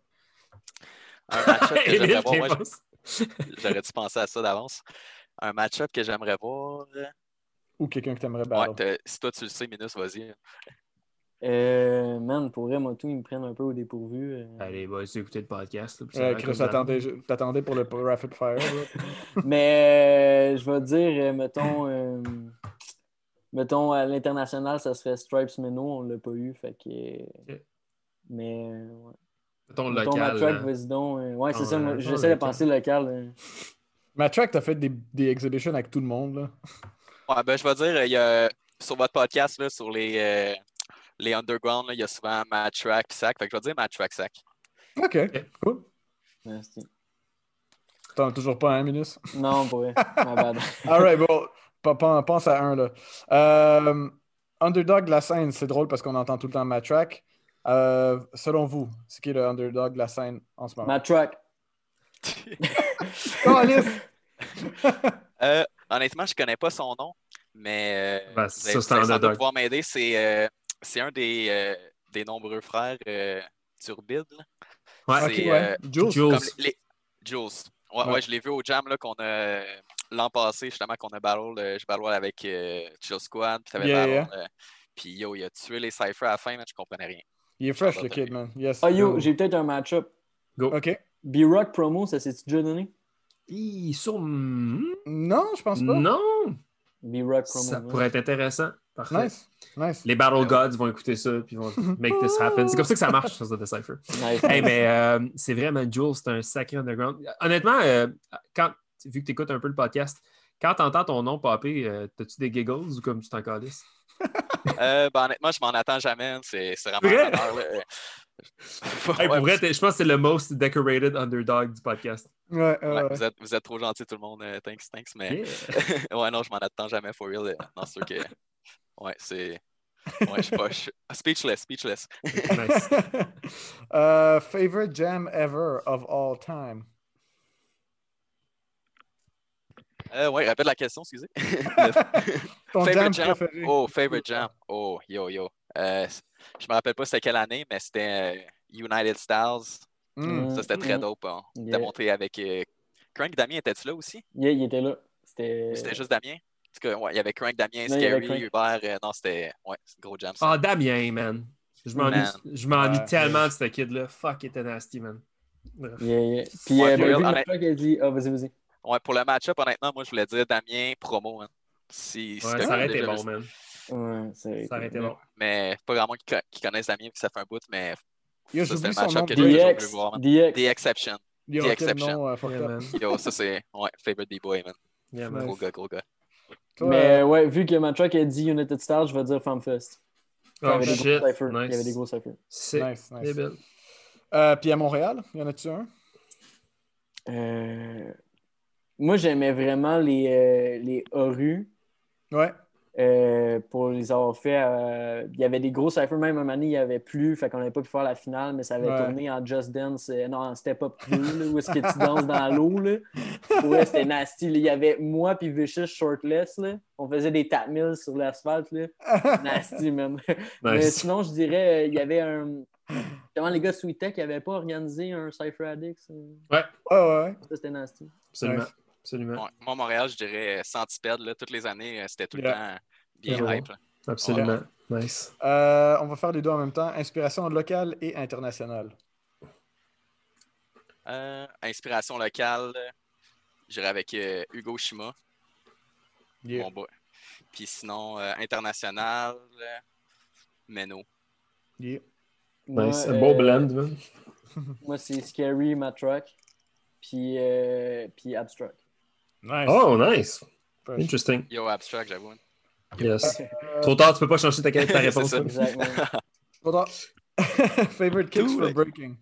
Un match-up que j'aimerais voir. Moi, j'aurais dû penser à ça d'avance? Un match-up que j'aimerais voir? Ou quelqu'un que tu aimerais Ouais, t'as- si toi tu le sais, Minus, vas-y. Euh, man, pour vrai, moi, tout, ils me prennent un peu au dépourvu. euh. Allez, va essayer d'écouter le podcast. là, Euh, Chris, t'attendais je- t'attendais pour le rapid fire. Mais euh, je vais dire, mettons, euh, mettons à l'international, ça serait Stripes Meno, on l'a pas eu, fait que. Mais. euh, ouais. Ton Mettons ma local. track, là. vas-y donc. euh, ouais, c'est Ah ça, ton j'essaie de penser local. euh. Matt Track, t'as fait des, des exhibitions avec tout le monde. Là. Ouais, ben, je vais dire, il y a, sur votre podcast, là, sur les, euh, les underground, là, il y a souvent Mad Track et Sac. Fait que je vais dire Mad Track Sac. OK, cool. Merci. T'en as toujours pas un, Minus? Non, pour vrai. Ma bad. Alright, bon, pense à un là. Euh, underdog de la scène, c'est drôle parce qu'on entend tout le temps Matt Track. Euh, selon vous, c'est qui le underdog de la scène en ce moment? Ma track. Calice! Euh, honnêtement, je connais pas son nom, mais euh, Ben, vous ça, vous allez pouvoir m'aider. C'est euh, c'est un des, euh, des nombreux frères euh, Turbide. Ouais. Euh, Jules. Jules. Comme les, les- Jules. Ouais, Ouais. ouais, je l'ai vu au jam là, qu'on a l'an passé, justement, qu'on a battle. euh, je battle avec euh, Chill Squad, puis t'avais Yeah, battle. euh, puis yo, il a tué les cyphers à la fin, man, je comprenais rien. Il est fresh, le kid, man. Yes. Ah yo, j'ai peut-être un match-up. OK. B-Rock promo, ça s'est-tu déjà donné? Sur... Hmm? Non, je pense pas. Non! B-Rock promo. Ça pourrait être intéressant. Parfait. Nice. Nice. Les Battle Gods vont écouter ça puis vont make this happen. C'est comme ça que ça marche sur The Decipher. Nice. Hey, mais euh, c'est vraiment Jules, c'est un sacré underground. Honnêtement, euh, quand, vu que tu écoutes un peu le podcast, quand tu entends ton nom popper, euh, t'as-tu des giggles ou comme tu t'en calisses? Euh, ben, honnêtement, je m'en attends jamais. hein, C'est c'est vraiment Vrai? un honneur. là. Hey, ouais, pour vrai, je pense que c'est le most decorated underdog du podcast. Ouais, ouais, ouais, ouais. vous, êtes, vous êtes trop gentils, tout le monde. euh, thanks, thanks. Mais Yeah. ouais, non, je m'en attends jamais, for real. Non, c'est sûr que. Ouais, c'est. Ouais, je suis pas. je Speechless, speechless. Nice. Euh, favorite jam ever of all time? Euh, ouais, répète la question, excusez. Le- Ton Favorite jam jam? préféré? Oh, favorite jam. Oh, yo, yo. Euh, je me rappelle pas c'était quelle année, mais c'était euh, United Styles. Mm. Ça, c'était très Mm. dope. Hein. Yeah. T'as monté avec. euh, Crank Damien, étais-tu là aussi? Yeah, il était là. C'était. Juste Damien? En tout cas, ouais, il y avait Crank Damien, Non, Scary, Hubert. euh, non, c'était. Ouais, c'est un gros jam. Ah, Damien, man. Je m'ennuie tellement de ce kid-là. Fuck, il était nasty, man. Bref. Yeah, yeah. Puis, Ouais, euh, ben, vu track a dit. Ah, vas-y, vas-y. Ouais, pour le match-up, honnêtement, moi, je voulais dire Damien promo. Hein. Si, si Ouais, quelqu'un ça aurait a été bon, man. Ouais, c'est. Ça aurait été bon. Mais pas grand monde qui, qui connaisse Damien, puis ça fait un bout, mais Yo, Ça, j'oublie c'était le match-up que j'ai voulu voir, man. DX. The Exception. Yo, The Exception. nom, euh. Yo, ça, c'est. Ouais, favorite D-Boy, man. Yeah, man. Gros gars, gros gars. Toi, Mais euh, ouais, vu que ma track a dit United Stars, je vais dire FanFest. Il y Oh avait des shit. gros cyphers. Il y avait des Nice. gros cyphers. C'est Nice, nice. débile. euh, Puis à Montréal, y en a-tu un? Euh, Moi, j'aimais vraiment les, euh, les Horus. Ouais. euh, pour les avoir fait. euh, il y avait des gros cyphers, même un moment donné, il n'y avait plus, fait qu'on n'avait pas pu faire la finale, mais ça avait Ouais. tourné en Just Dance, euh, non, en Step Up 2, là, où est-ce que tu danses dans l'eau. là. Ouais, c'était nasty. là. Il y avait moi puis Vicious Shortless, là. on faisait des tap mills sur l'asphalte. là. Nasty, man. Mais sinon, je dirais, euh, il y avait un. Comment les gars de Sweet Tech n'avaient pas organisé un Cypher Addicts? euh, Ouais, ouais. Ça, c'était nasty. Absolument. Nice. Absolument. Ouais, moi, Montréal, je dirais euh, Centipede, là, toutes les années, euh, c'était tout le Yeah. temps bien hype. là. Absolument. Nice. Euh, on va faire les deux en même temps. Inspiration locale et internationale. Euh, inspiration locale, j'irais avec euh, Hugo Shima, Yeah. Puis sinon, euh, international, euh, Meno. Yeah. Nice. Un beau euh, blend, man. Moi, c'est Scary, ma track, puis, euh, puis Abstract. Nice. Oh, nice. Fresh. Interesting. Yo, abstract, j'avoue. Yes. Euh, Trop tard, tu peux pas changer ta, ta réponse. Exactement. Trop tard. Favorite kicks for breaking.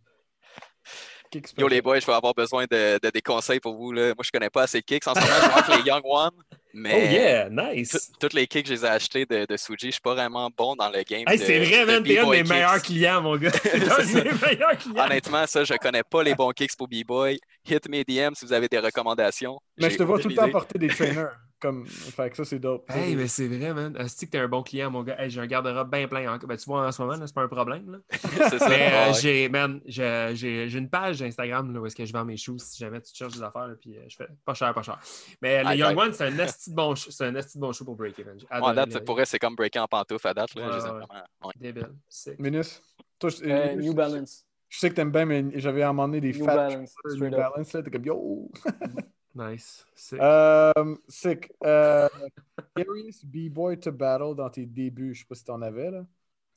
Kicks Yo, les boys, je vais avoir besoin de, de des conseils pour vous. Là. Moi, je connais pas assez de kicks. En ce moment, je joue avec les Young Ones, Oh mais yeah, nice. toutes les kicks, je les ai achetés de, de Suji. Je suis pas vraiment bon dans le game. Hey, c'est vrai, man, t'es un des meilleurs clients, mon gars. Un des meilleurs clients. Honnêtement, ça, je connais pas les bons kicks pour B-Boy. Hit mes DM si vous avez des recommandations. Mais je te vois tout le temps porter des trainers. Comme... Fait que ça, c'est dope. Hey, mais c'est vrai, man. Est-ce que t'es un bon client, mon gars? Hey, j'ai un garde-robe bien plein. encore. Ben, tu vois, en ce moment, là, c'est pas un problème. Là. c'est ça. Mais euh, Ah j'ai, man, j'ai, j'ai- j'ai une page Instagram là, où est-ce que je vends mes shoes si jamais tu cherches des affaires. là, puis euh, je fais pas cher, pas cher. Mais les Aïe, Young. One, c'est un esti de bon, c'est un esti de bon show pour Break Even. Date, les- pour vrai, c'est comme breaker en pantoufle à date. Là. Ouais, Je les aime ouais. vraiment. Ouais. Débile. Sick. Minus. Toi, je, Euh, New Balance. Je sais que t'aimes bien, mais j'avais à un moment donné des New fat Balance, New. Balance, là, t'es comme yo. Nice. Sick. Euh, sick. Curious B-boy to battle dans tes débuts, je sais pas si t'en avais là.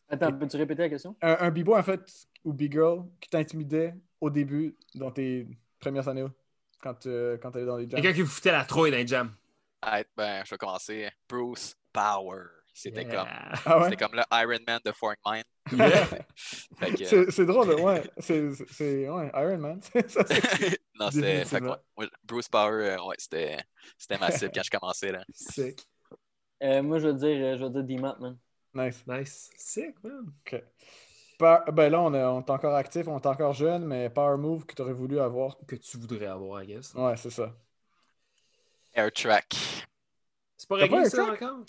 Attends, peux-tu répéter la question? Un, un B-boy en fait, ou B-girl, qui t'intimidait au début dans tes premières années quand, euh, quand t'allais dans les jams? Quelqu'un qui vous foutait la trouille dans les jams. Alright, ben, je vais commencer. Bruce Power. C'était comme. Ah ouais? c'était comme le Iron Man de Fort Mine. Yeah. Que, C'est drôle, ouais. C'est c'est- ouais, Iron Man. Ça, non, ouais, Bruce Power, euh, ouais, c'était, c'était massif quand je commençais. Là. Sick. Euh, moi, je vais dire, euh, je vais dire D-Mat, man. nice. Nice. Sick, man. Ok. Par- ben là, on, est- on est encore actif, on est encore jeune, mais Power Move que t'aurais voulu avoir. Que tu voudrais avoir, I guess. Ouais, c'est ça. Air Track. C'est pas réglé ça encore?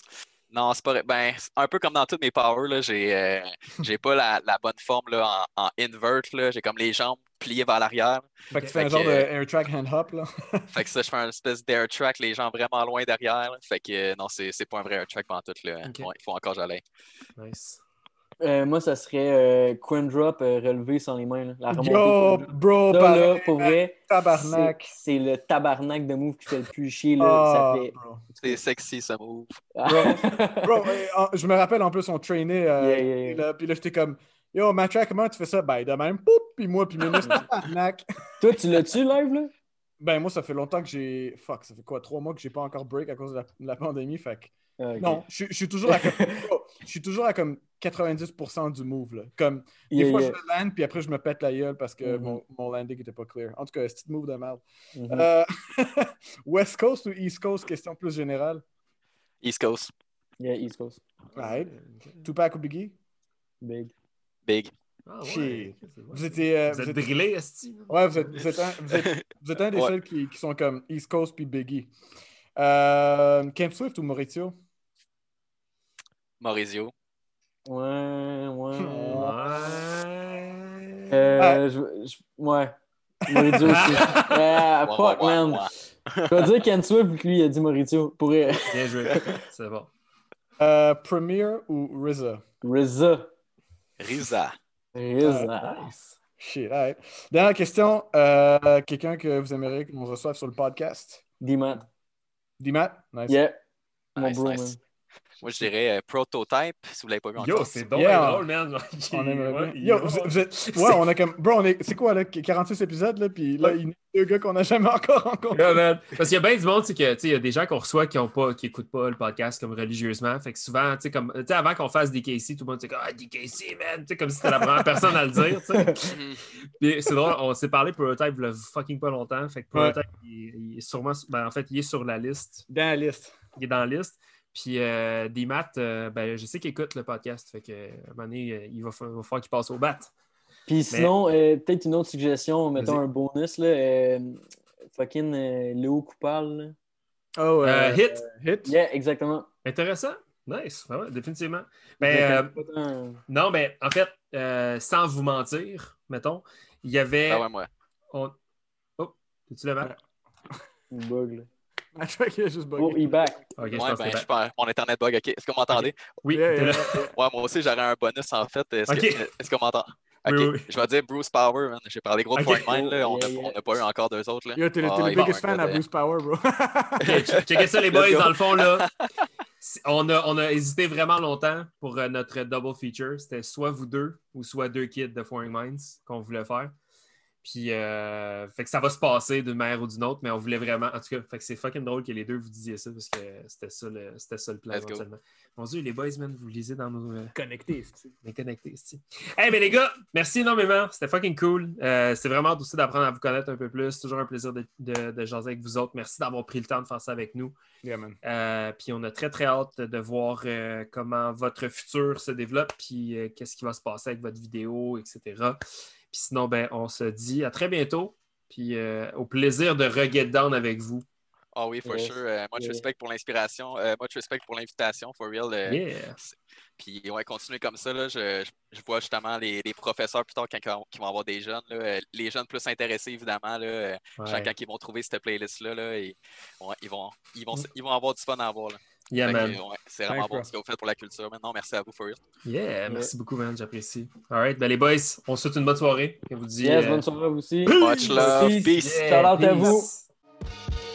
Non, c'est pas vrai. Ben, un peu comme dans toutes mes powers, là, j'ai, euh, j'ai pas la, la bonne forme là, en, en invert. Là. J'ai comme les jambes pliées vers l'arrière. Fait que tu fais un genre que- de air track hand hop, là. Fait que ça, je fais un espèce d'air track, les jambes vraiment loin derrière. là. Fait que euh, non, c'est, c'est pas un vrai air track pendant tout. Là. Il faut encore j'aille. Nice. Euh, moi, ça serait euh, Coin Drop euh, relevé sans les mains. Là. La remontée Yo, bro, Ça, pareil, là, pour vrai, tabarnak. c'est- le tabarnak de move qui fait le plus chier. Là. Ah, Ça fait... bro. C'est sexy, ce move. Bro, euh, en- je me rappelle en plus, on traînait. euh, Yeah, yeah, yeah. et là, puis là, j'étais comme, yo, Matra, comment tu fais ça? Ben, de même, poup, puis moi, puis Minus, tabarnak. Toi, tu l'as-tu live, là? Ben, moi, ça fait longtemps que j'ai. Fuck, ça fait quoi, trois mois que j'ai pas encore break à cause de la, de la pandémie, fait que. Ah. Non, je, je suis toujours à comme. Bro, je suis toujours à comme 90% du move, là. Comme, des Yeah, fois, yeah. je le land, puis après, je me pète la gueule parce que Mhm. mon, mon landing était pas clear. En tout cas, c'est move de merde. Mhm. Euh, West Coast ou East Coast, question plus générale? East Coast, Yeah, East Coast. Right. Tupac ou Biggie? Big. big. Ah Shit. ouais. Vous étiez. euh, Vous vous êtes êtes- drillé, Esti? Ouais, vous êtes, vous êtes un, vous êtes- vous êtes un des Ouais. seuls qui, qui sont comme East Coast puis Biggie. Euh, Camp Swift ou Maurizio? Maurizio. Ouais, ouais. Ouais. Euh, je, je- ouais. Maurizio aussi. Ah, Ouais, fuck, ouais, ouais, man. ouais. Je vais dire Ken Swift, vu que lui, il a dit Maurizio. Pour euh, Bien joué. C'est bon. Euh, Premier ou RZA? RZA. Riza. RZA. Nice. Shit, alright. Dernière question. Euh, Quelqu'un que vous aimeriez qu'on reçoive sur le podcast? D-Mat. Nice. Yeah. Nice, nice. Moi, je dirais euh, Prototype, si vous l'avez pas vu encore. Yo, c'est donc Yeah. drôle, man. On aimerait Ouais. Yo, il- vous, vous êtes... Ouais, on a comme... Bro, on est... c'est quoi, là? 46 épisodes, là? Puis là, il y a deux gars qu'on n'a jamais encore rencontrés. Yeah, man. Parce qu'il y a bien du monde, c'est que, tu sais, il y a des gens qu'on reçoit qui ont pas, qui écoutent pas le podcast comme religieusement. Fait que souvent, tu sais, comme, tu sais, avant qu'on fasse des KC, tout le monde dit, ah, DKC, man, tu sais, comme si c'était la première personne à le dire, tu sais. Puis c'est drôle, on s'est parlé Prototype il y a fucking pas longtemps. Fait que Prototype, il, il est sûrement, ben, en fait, il est sur la liste. Dans la liste. Il est dans la liste. Puis euh, des maths, euh, ben, je sais qu'il écoute le podcast. Fait que, à un moment donné, euh, il va, fa- va falloir qu'il passe au bat. Puis sinon, euh, peut-être une autre suggestion, mettons Vas-y. un bonus, là. euh, fucking euh, Léo Coupal. là. Oh, Euh, hit. Hit? Yeah, exactement. Intéressant. Nice. Ah ouais, définitivement. Ben, euh, Peut-être un- non, mais en fait, euh, sans vous mentir, mettons, il y avait. Ah ouais, moi. on- Oh, tu le bug, là. Je crois qu'il a juste bugué. Oh, il back. Ouais, ben, c'est je mon Internet bug. OK. Est-ce que vous m'entendez? Oui, Yeah, t'es yeah, là. yeah. Ouais, moi aussi, j'aurais un bonus, en fait. Est-ce Ok. que, est-ce qu'on m'entend? OK. Oui, oui, oui. Je vais dire Bruce Power. man. J'ai parlé gros de Ok. Fort Mine. Là. On n'a Yeah, yeah. pas eu encore deux autres. Là. Yo, t'es le, Ah, le biggest fan à Bruce Power, bro. Checkez ça, les boys, dans le fond, là. On a, on a hésité vraiment longtemps pour euh, notre double feature. C'était soit vous deux ou soit deux kids de Foreign Minds qu'on voulait faire. Puis, euh, fait que ça va se passer d'une manière ou d'une autre, mais on voulait vraiment. En tout cas, fait que c'est fucking drôle que les deux vous disiez ça parce que c'était ça le, c'était ça le plan Let's go. éventuellement. Mon Dieu, les boys, man, vous lisez dans nos. euh, Connecté. c'est- mais connectés, c'est. Hey, mais les gars, merci énormément. C'était fucking cool. Euh, C'était vraiment aussi d'apprendre à vous connaître un peu plus. C'est toujours un plaisir de, de, de jaser avec vous autres. Merci d'avoir pris le temps de faire ça avec nous. Yeah, man. Euh, puis on a très, très hâte de voir euh, comment votre futur se développe, puis euh, qu'est-ce qui va se passer avec votre vidéo, etc. Puis sinon, ben, on se dit à très bientôt. Puis euh, au plaisir de re-get down avec vous. Ah oui, for Yes. sure. Euh, much Yeah. respect pour l'inspiration. Euh, much respect pour l'invitation, for real. Euh, Yeah. Puis, ouais, continuer comme ça. Là, je, vois justement les, les professeurs plus tard quand, quand- qui vont avoir des jeunes. là, euh, les jeunes plus intéressés, évidemment. Là, euh, Ouais. quand ils vont trouver cette playlist-là, là, et, ouais, ils, vont, ils, vont, ils vont avoir du fun à avoir. Là. Yeah, Fait man. ouais, c'est vraiment bon ce que vous faites pour la culture. Maintenant, merci à vous, for real. Yeah, merci beaucoup, man. J'apprécie. All right. Ben, les boys, on se souhaite une bonne soirée. Je vous dis, Yes, euh, bonne soirée à vous aussi. Much love. Peace. Peace. Shout out à vous. peace.